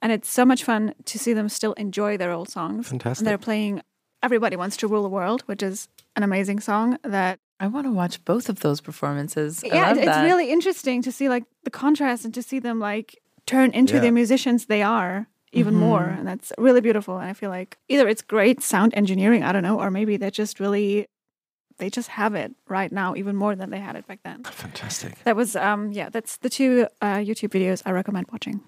and it's so much fun to see them still enjoy their old songs. Fantastic. And they're playing Everybody Wants to Rule the World, which is an amazing song that I want to watch both of those performances. I yeah, love it's that. really interesting to see like the contrast and to see them like turn into Yeah. the musicians they are even more, and that's really beautiful. And I feel like either it's great sound engineering, I don't know, or maybe they're just really they just have it right now even more than they had it back then. Fantastic. That was um yeah, that's the two uh, YouTube videos I recommend watching.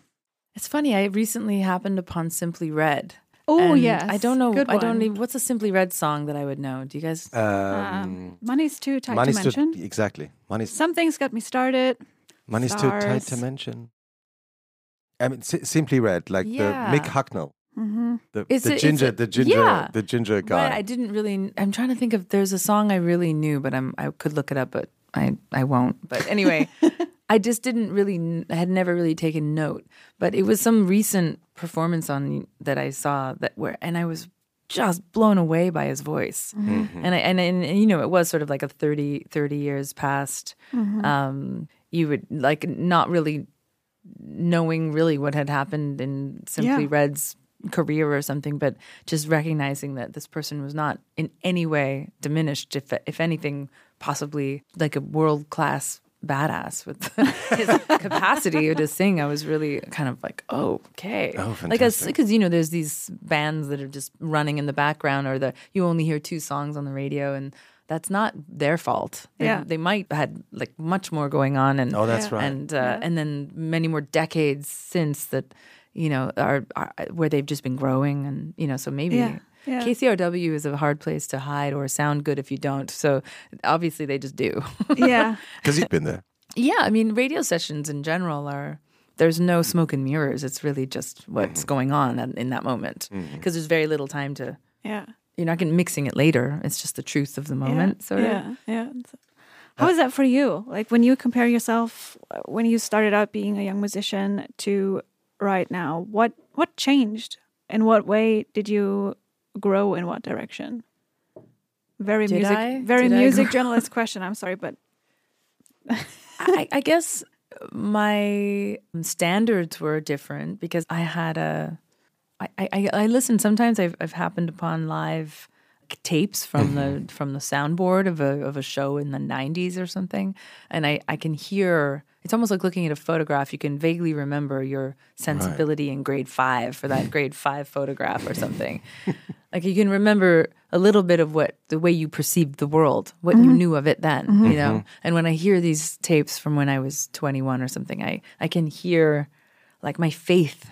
It's funny. I recently happened upon Simply Red. Oh and yes, I don't know. Good I don't one. even. What's a Simply Red song that I would know? Do you guys? Um, Money's too tight money's to mention. too exactly. Money's Something's got me started. money's too tight to mention. I mean, si- simply red, like Yeah. the Mick Hucknall, hmm the, the a- it's ginger, a- the ginger, yeah. the ginger guy. Right, I didn't really. I'm trying to think of. There's a song I really knew, but I'm. I could look it up, but I. I won't. But anyway, I just didn't really. I had never really taken note. But it was some recent performance on that I saw that where, and I was just blown away by his voice. Mm-hmm. And I and, and and you know, it was sort of like a 30, 30 years past. Um, you would like not really knowing really what had happened in Simply Yeah. Red's career or something, but just recognizing that this person was not in any way diminished, if if anything, possibly like a world class badass with his capacity to sing. I was really kind of like, oh, okay, Oh, like because you know, there's these bands that are just running in the background, or the you only hear two songs on the radio, and that's not their fault. They, Yeah. they might had like much more going on, and oh, that's Yeah. right. and uh, and then many more decades since that you know are, are where they've just been growing and you know so maybe Yeah, yeah. KCRW is a hard place to hide or sound good if you don't so obviously they just do Yeah. Because you've been there. yeah I mean radio sessions in general are there's no smoke and mirrors it's really just what's mm-hmm. going on in, in that moment mm-hmm. because there's very little time to Yeah. you're not getting mixing it later. It's just the truth of the moment. yeah, Sort of. yeah, yeah. How uh, is that for you? Like when you compare yourself uh, when you started out being a young musician to right now, what what changed? In what way did you grow? In what direction? Very Did music, I? very Did music journalist question. I'm sorry, but I, I guess my standards were different because I had a. I, I, I listen. Sometimes I've I've happened upon live tapes from the mm-hmm. from the soundboard of a of a show in the '90s or something, and I I can hear. It's almost like looking at a photograph. You can vaguely remember your sensibility in grade five for that grade five photograph or something. like you can remember a little bit of what the way you perceived the world, what you mm-hmm. knew of it then, mm-hmm. you know. Mm-hmm. And when I hear these tapes from when I was 21 or something, I I can hear like my faith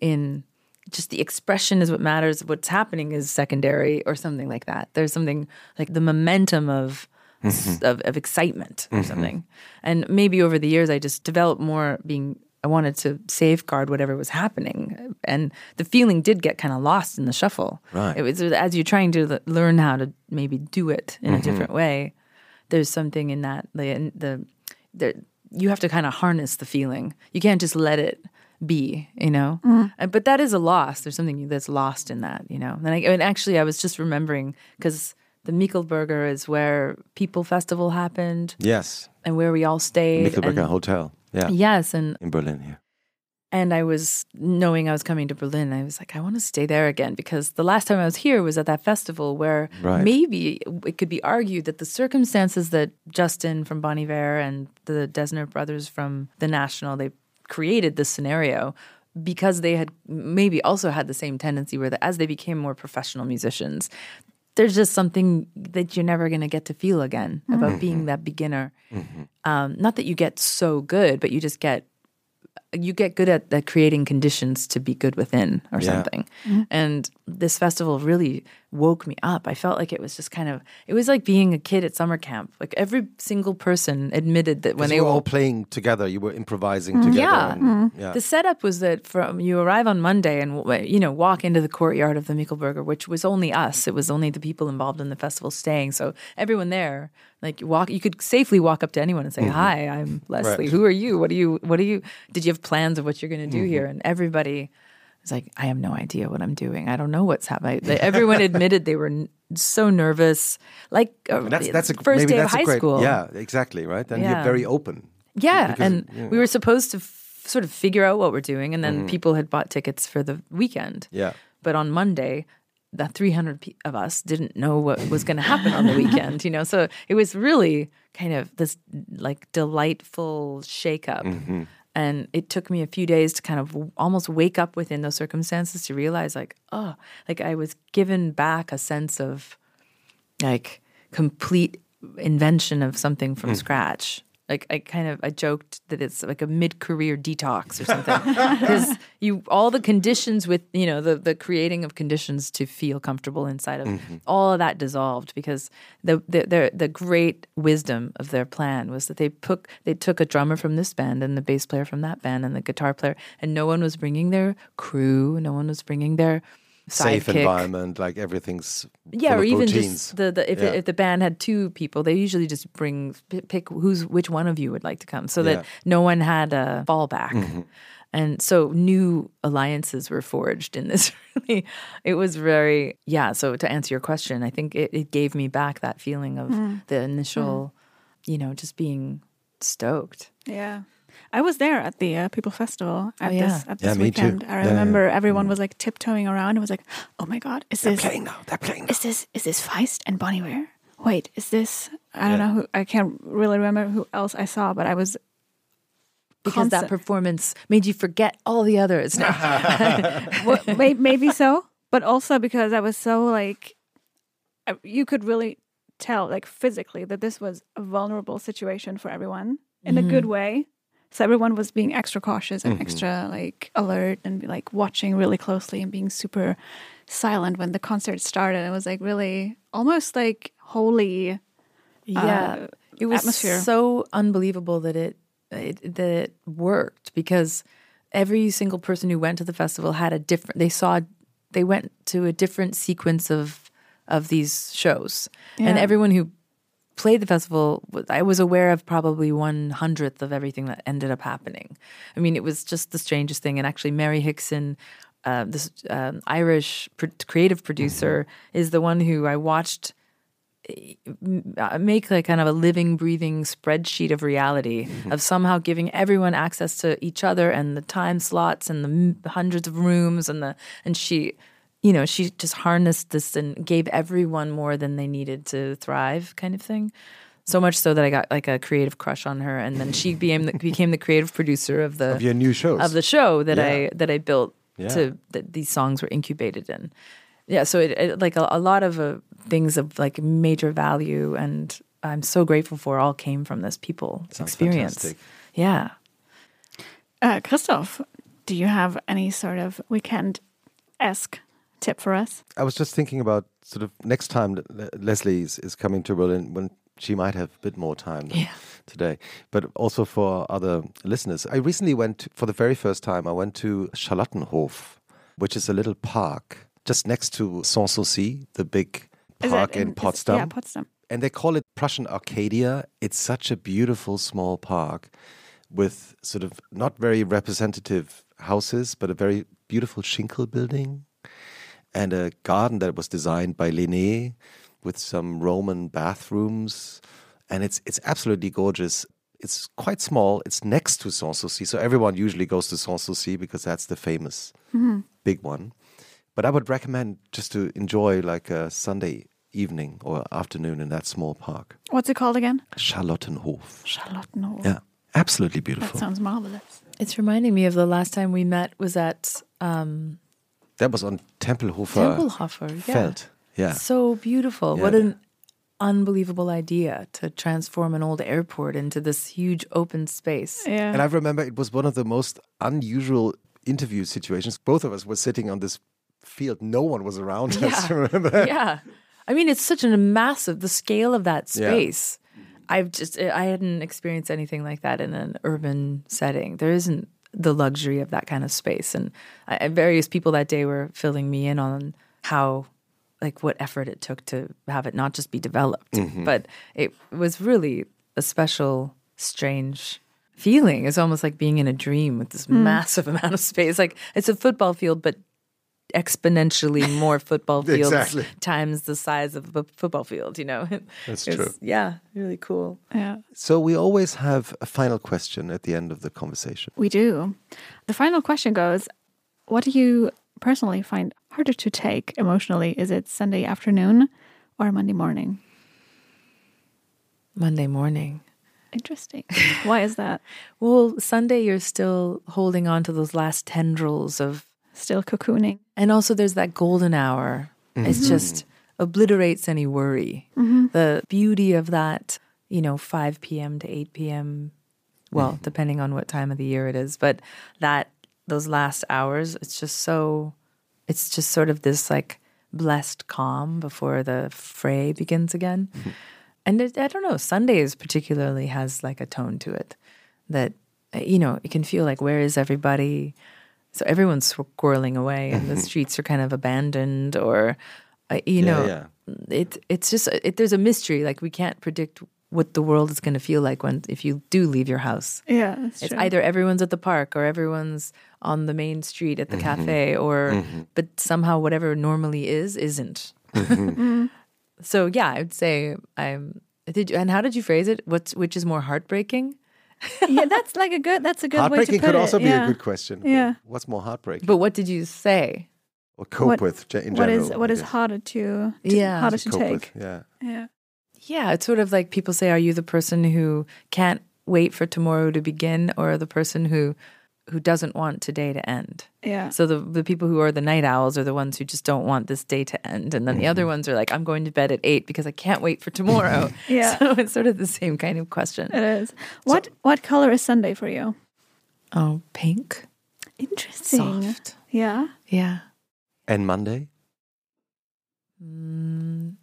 in just the expression is what matters. What's happening is secondary or something like that. There's something like the momentum of Mm-hmm. of, of excitement or mm-hmm. something. And maybe over the years, I just developed more being. I wanted to safeguard whatever was happening, and the feeling did get kind of lost in the shuffle. Right. It was as you're trying to learn how to maybe do it in a mm-hmm. different way. There's something in that the the, the you have to kind of harness the feeling. You can't just let it be, you know. Uh, But that is a loss. There's something that's lost in that, you know. And, I, and actually, I was just remembering because the Michelberger is where People Festival happened Yes, and where we all stayed. Michelberger and- Hotel. Yeah, Yes, and in Berlin here. and I was knowing I was coming to Berlin. I was like, I want to stay there again because the last time I was here was at that festival where Right. maybe it could be argued that the circumstances that Justin from Bon Iver and the Dessner brothers from the National they created this scenario because they had maybe also had the same tendency where that as they became more professional musicians, there's just something that you're never going to get to feel again mm-hmm. about being that beginner. Mm-hmm. Um, not that you get so good, but you just get you get good at, at creating conditions to be good within or Yeah. something. Mm-hmm. And this festival really woke me up. I felt like it was just kind of it was like being a kid at summer camp. Like every single person admitted that when they were all playing together, you were improvising mm-hmm. together. Yeah. and- mm-hmm. yeah. the setup was that from you arrive on Monday and you know walk into the courtyard of the Michelberger, which was only us. It was only the people involved in the festival staying. So everyone there, like you walk, you could safely walk up to anyone and say, mm-hmm. "Hi, I'm Leslie. Right. Who are you? What do you? What do you? Did you have plans of what you're going to do here?" And everybody was like, "I have no idea what I'm doing. I don't know what's happening." They- Everyone admitted they were n- so nervous, like uh, that's that's a first maybe day that's of high great, school. Yeah, exactly. Right. Then Yeah. you're very open. Yeah, Because, and you know- we were supposed to f- sort of figure out what we're doing, and then people had bought tickets for the weekend. Yeah. But on Monday, the 300 pe- of us didn't know what was going to happen on the weekend, you know. So it was really kind of this like delightful shakeup. And it took me a few days to kind of almost wake up within those circumstances to realize, like, oh, like I was given back a sense of like complete invention of something from hmm. scratch. Like I kind of I joked that it's like a mid-career detox or something. Because you all the conditions with you know the the creating of conditions to feel comfortable inside of mm-hmm. all of that dissolved because the the the, the great wisdom of their plan was that they took they took a drummer from this band and the bass player from that band and the guitar player and no one was bringing their crew no one was bringing their Safe sidekick environment, like everything's yeah, full or of even routines. just the, the if, Yeah. if the band had two people, they usually just bring pick who's which one of you would like to come, so Yeah. Mm-hmm. that no one had a fallback. And so new alliances were forged in this. Really, it was very yeah. So to answer your question, I think it, it gave me back that feeling of the initial, you know, just being stoked. Yeah. I was there at the uh, People Festival at Oh, yeah. this at Yeah, this me too. weekend. I Yeah, yeah. remember everyone was like tiptoeing around and was like, "Oh my god, is They're this playing now. They're playing now. is this is this Feist and Bon Iver? Wait, is this I don't know who I can't really remember who else I saw, but I was Because that performance made you forget all the others. No. well, may, maybe so, but also because I was so like, I- you could really tell, like physically, that this was a vulnerable situation for everyone in a good way. So everyone was being extra cautious and extra like alert and like watching really closely and being super silent when the concert started. It was like really almost like holy. yeah uh, it was atmosphere. so unbelievable that it, it that it worked because every single person who went to the festival had a different they saw they went to a different sequence of of these shows, and everyone who played the festival, I was aware of probably one hundredth of everything that ended up happening. I mean, it was just the strangest thing. And actually, Mary Hickson, uh, this um, Irish pr- creative producer, is the one who I watched uh, make like kind of a living, breathing spreadsheet of reality of somehow giving everyone access to each other and the time slots and the m- hundreds of rooms and the and she, you know, she just harnessed this and gave everyone more than they needed to thrive, kind of thing. So much so that I got like a creative crush on her, and then she became the, became the creative producer of the Of your new shows. of the show that Yeah. I that I built Yeah. to that these songs were incubated in. Yeah, so it, it like a, a lot of uh, things of like major value, and I'm so grateful for all came from this people Sounds experience. fantastic. Yeah. Uh, Christoph, do you have any sort of weekend esque tip for us? I was just thinking about sort of next time Leslie is, is coming to Berlin when she might have a bit more time than Yeah. today. But also for other listeners, I recently went to, for the very first time. I went to Charlottenhof, which is a little park just next to Sanssouci, the big park it in Potsdam. Yeah, Potsdam. and they call it Prussian Arcadia. It's such a beautiful small park with sort of not very representative houses, but a very beautiful Schinkel building and a garden that was designed by Linné with some Roman bathrooms. And it's it's absolutely gorgeous. It's quite small. It's next to Sanssouci, so everyone usually goes to Sanssouci because that's the famous big one. But I would recommend just to enjoy like a Sunday evening or afternoon in that small park. What's it called again? Charlottenhof. Charlottenhof. Yeah, absolutely beautiful. That beautiful. sounds marvelous. It's reminding me of the last time we met was at um, That was on Tempelhofer Tempelhofer. Yeah. Feld. Yeah. So beautiful. Yeah. What an unbelievable idea to transform an old airport into this huge open space. Yeah. And I remember it was one of the most unusual interview situations. Both of us were sitting on this field. No one was around us. Yeah. Remember yeah. I mean, it's such a massive, the scale of that space. Yeah. space. I've just, I hadn't experienced anything like that in an urban setting. There isn't the luxury of that kind of space. And I, various people that day were filling me in on how, like, what effort it took to have it not just be developed, Mm-hmm. but it was really a special, strange feeling. It's almost like being in a dream with this massive amount of space. Like, it's a football field, but exponentially more football fields Exactly. times the size of a football field, you know? That's It's- true. Yeah, really cool. yeah. So we always have a final question at the end of the conversation. We do. The final question goes What do you personally find harder to take emotionally? Is it Sunday afternoon or Monday morning? Monday morning. Interesting. Why is that? Well, Sunday, you're still holding on to those last tendrils of, Still cocooning. and also there's that golden hour. It mm-hmm. just obliterates any worry. Mm-hmm. The beauty of that, you know, 5 p.m. to 8 p.m. Well, mm-hmm. depending on what time of the year it is, but that, those last hours, it's just so, it's just sort of this like blessed calm before the fray begins again. And it, I don't know, Sundays particularly has like a tone to it that, uh, you know, it can feel like, where is everybody? So everyone's squirreling away and the streets are kind of abandoned or, uh, you know, yeah. it, it's just, it, there's a mystery. Like we can't predict what the world is going to feel like when, if you do leave your house. Yeah, that's It's true. either everyone's at the park or everyone's on the main street at the mm-hmm. cafe or mm-hmm. but somehow whatever normally is isn't. Mm-hmm. so yeah, I would say I'm did you, and how did you phrase it? What's which is more heartbreaking? yeah, that's like a good. That's a good way to put could it. Could also be yeah. a good question. Yeah. What's more heartbreaking? But what did you say? or cope What- with ge- in What general? is what I is guess. harder to, to Yeah. harder To to cope take? with, Yeah. Yeah. Yeah, it's sort of like people say, are you the person who can't wait for tomorrow to begin or the person who who doesn't want today to end? Yeah. So the the people who are the night owls are the ones who just don't want this day to end, and then the other ones are like, I'm going to bed at eight because I can't wait for tomorrow. Yeah. So it's sort of the same kind of question. It is. What what color is Sunday for you? Oh, pink, Interesting. soft. Yeah. Yeah, And Monday? mm,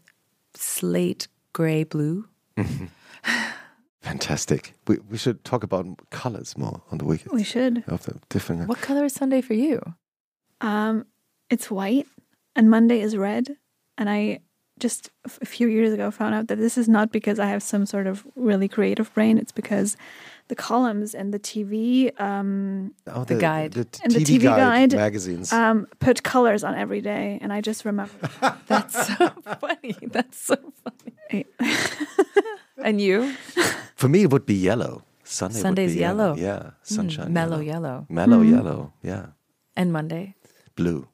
slate gray blue. Fantastic. We, we should talk about colors more on the weekend. We should. Of the different. What color is Sunday for you? Um, it's white, and Monday is red, and I just a few years ago found out that this is not because I have some sort of really creative brain. It's because the columns and the TV um, Oh, The guide. the t- And the TV, TV guide, guide, magazines. um, put colors on every day, and I just remember. That's so funny. That's so funny. And you? For me, it would be yellow. Sunday Sunday's would be yellow. Yeah, sunshine. Mm, mellow yellow. yellow. Mellow yellow. Yeah, And Monday. blue.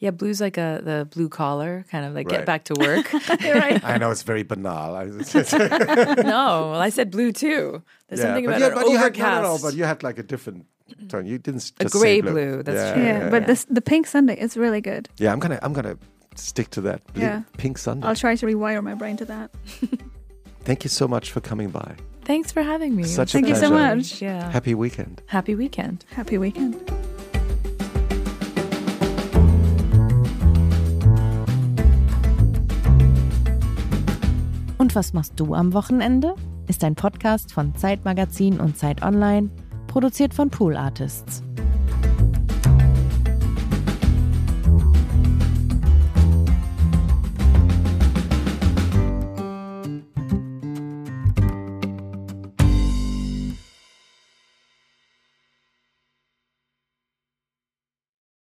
Yeah, blue's like a the blue collar, kind of like Right. get back to work. right. I know it's very banal. No, well, I said blue too. There's something but about you- an but you had, overcast. no, no, no, but you had like a different tone. You didn't s- A just say gray blue. blue, that's yeah, true. Yeah, yeah, but this the pink Sunday is really good. Yeah, I'm gonna I'm gonna stick to that. Blue, Yeah. Pink Sunday. I'll try to rewire my brain to that. Thank you so much for coming by. Thanks for having me. Such was a Thank you so pleasure. much. Yeah. Happy weekend. Happy weekend. Happy weekend. Und was machst du am Wochenende? Ist ein Podcast von Zeit Magazin und Zeit Online, produziert von Pool Artists.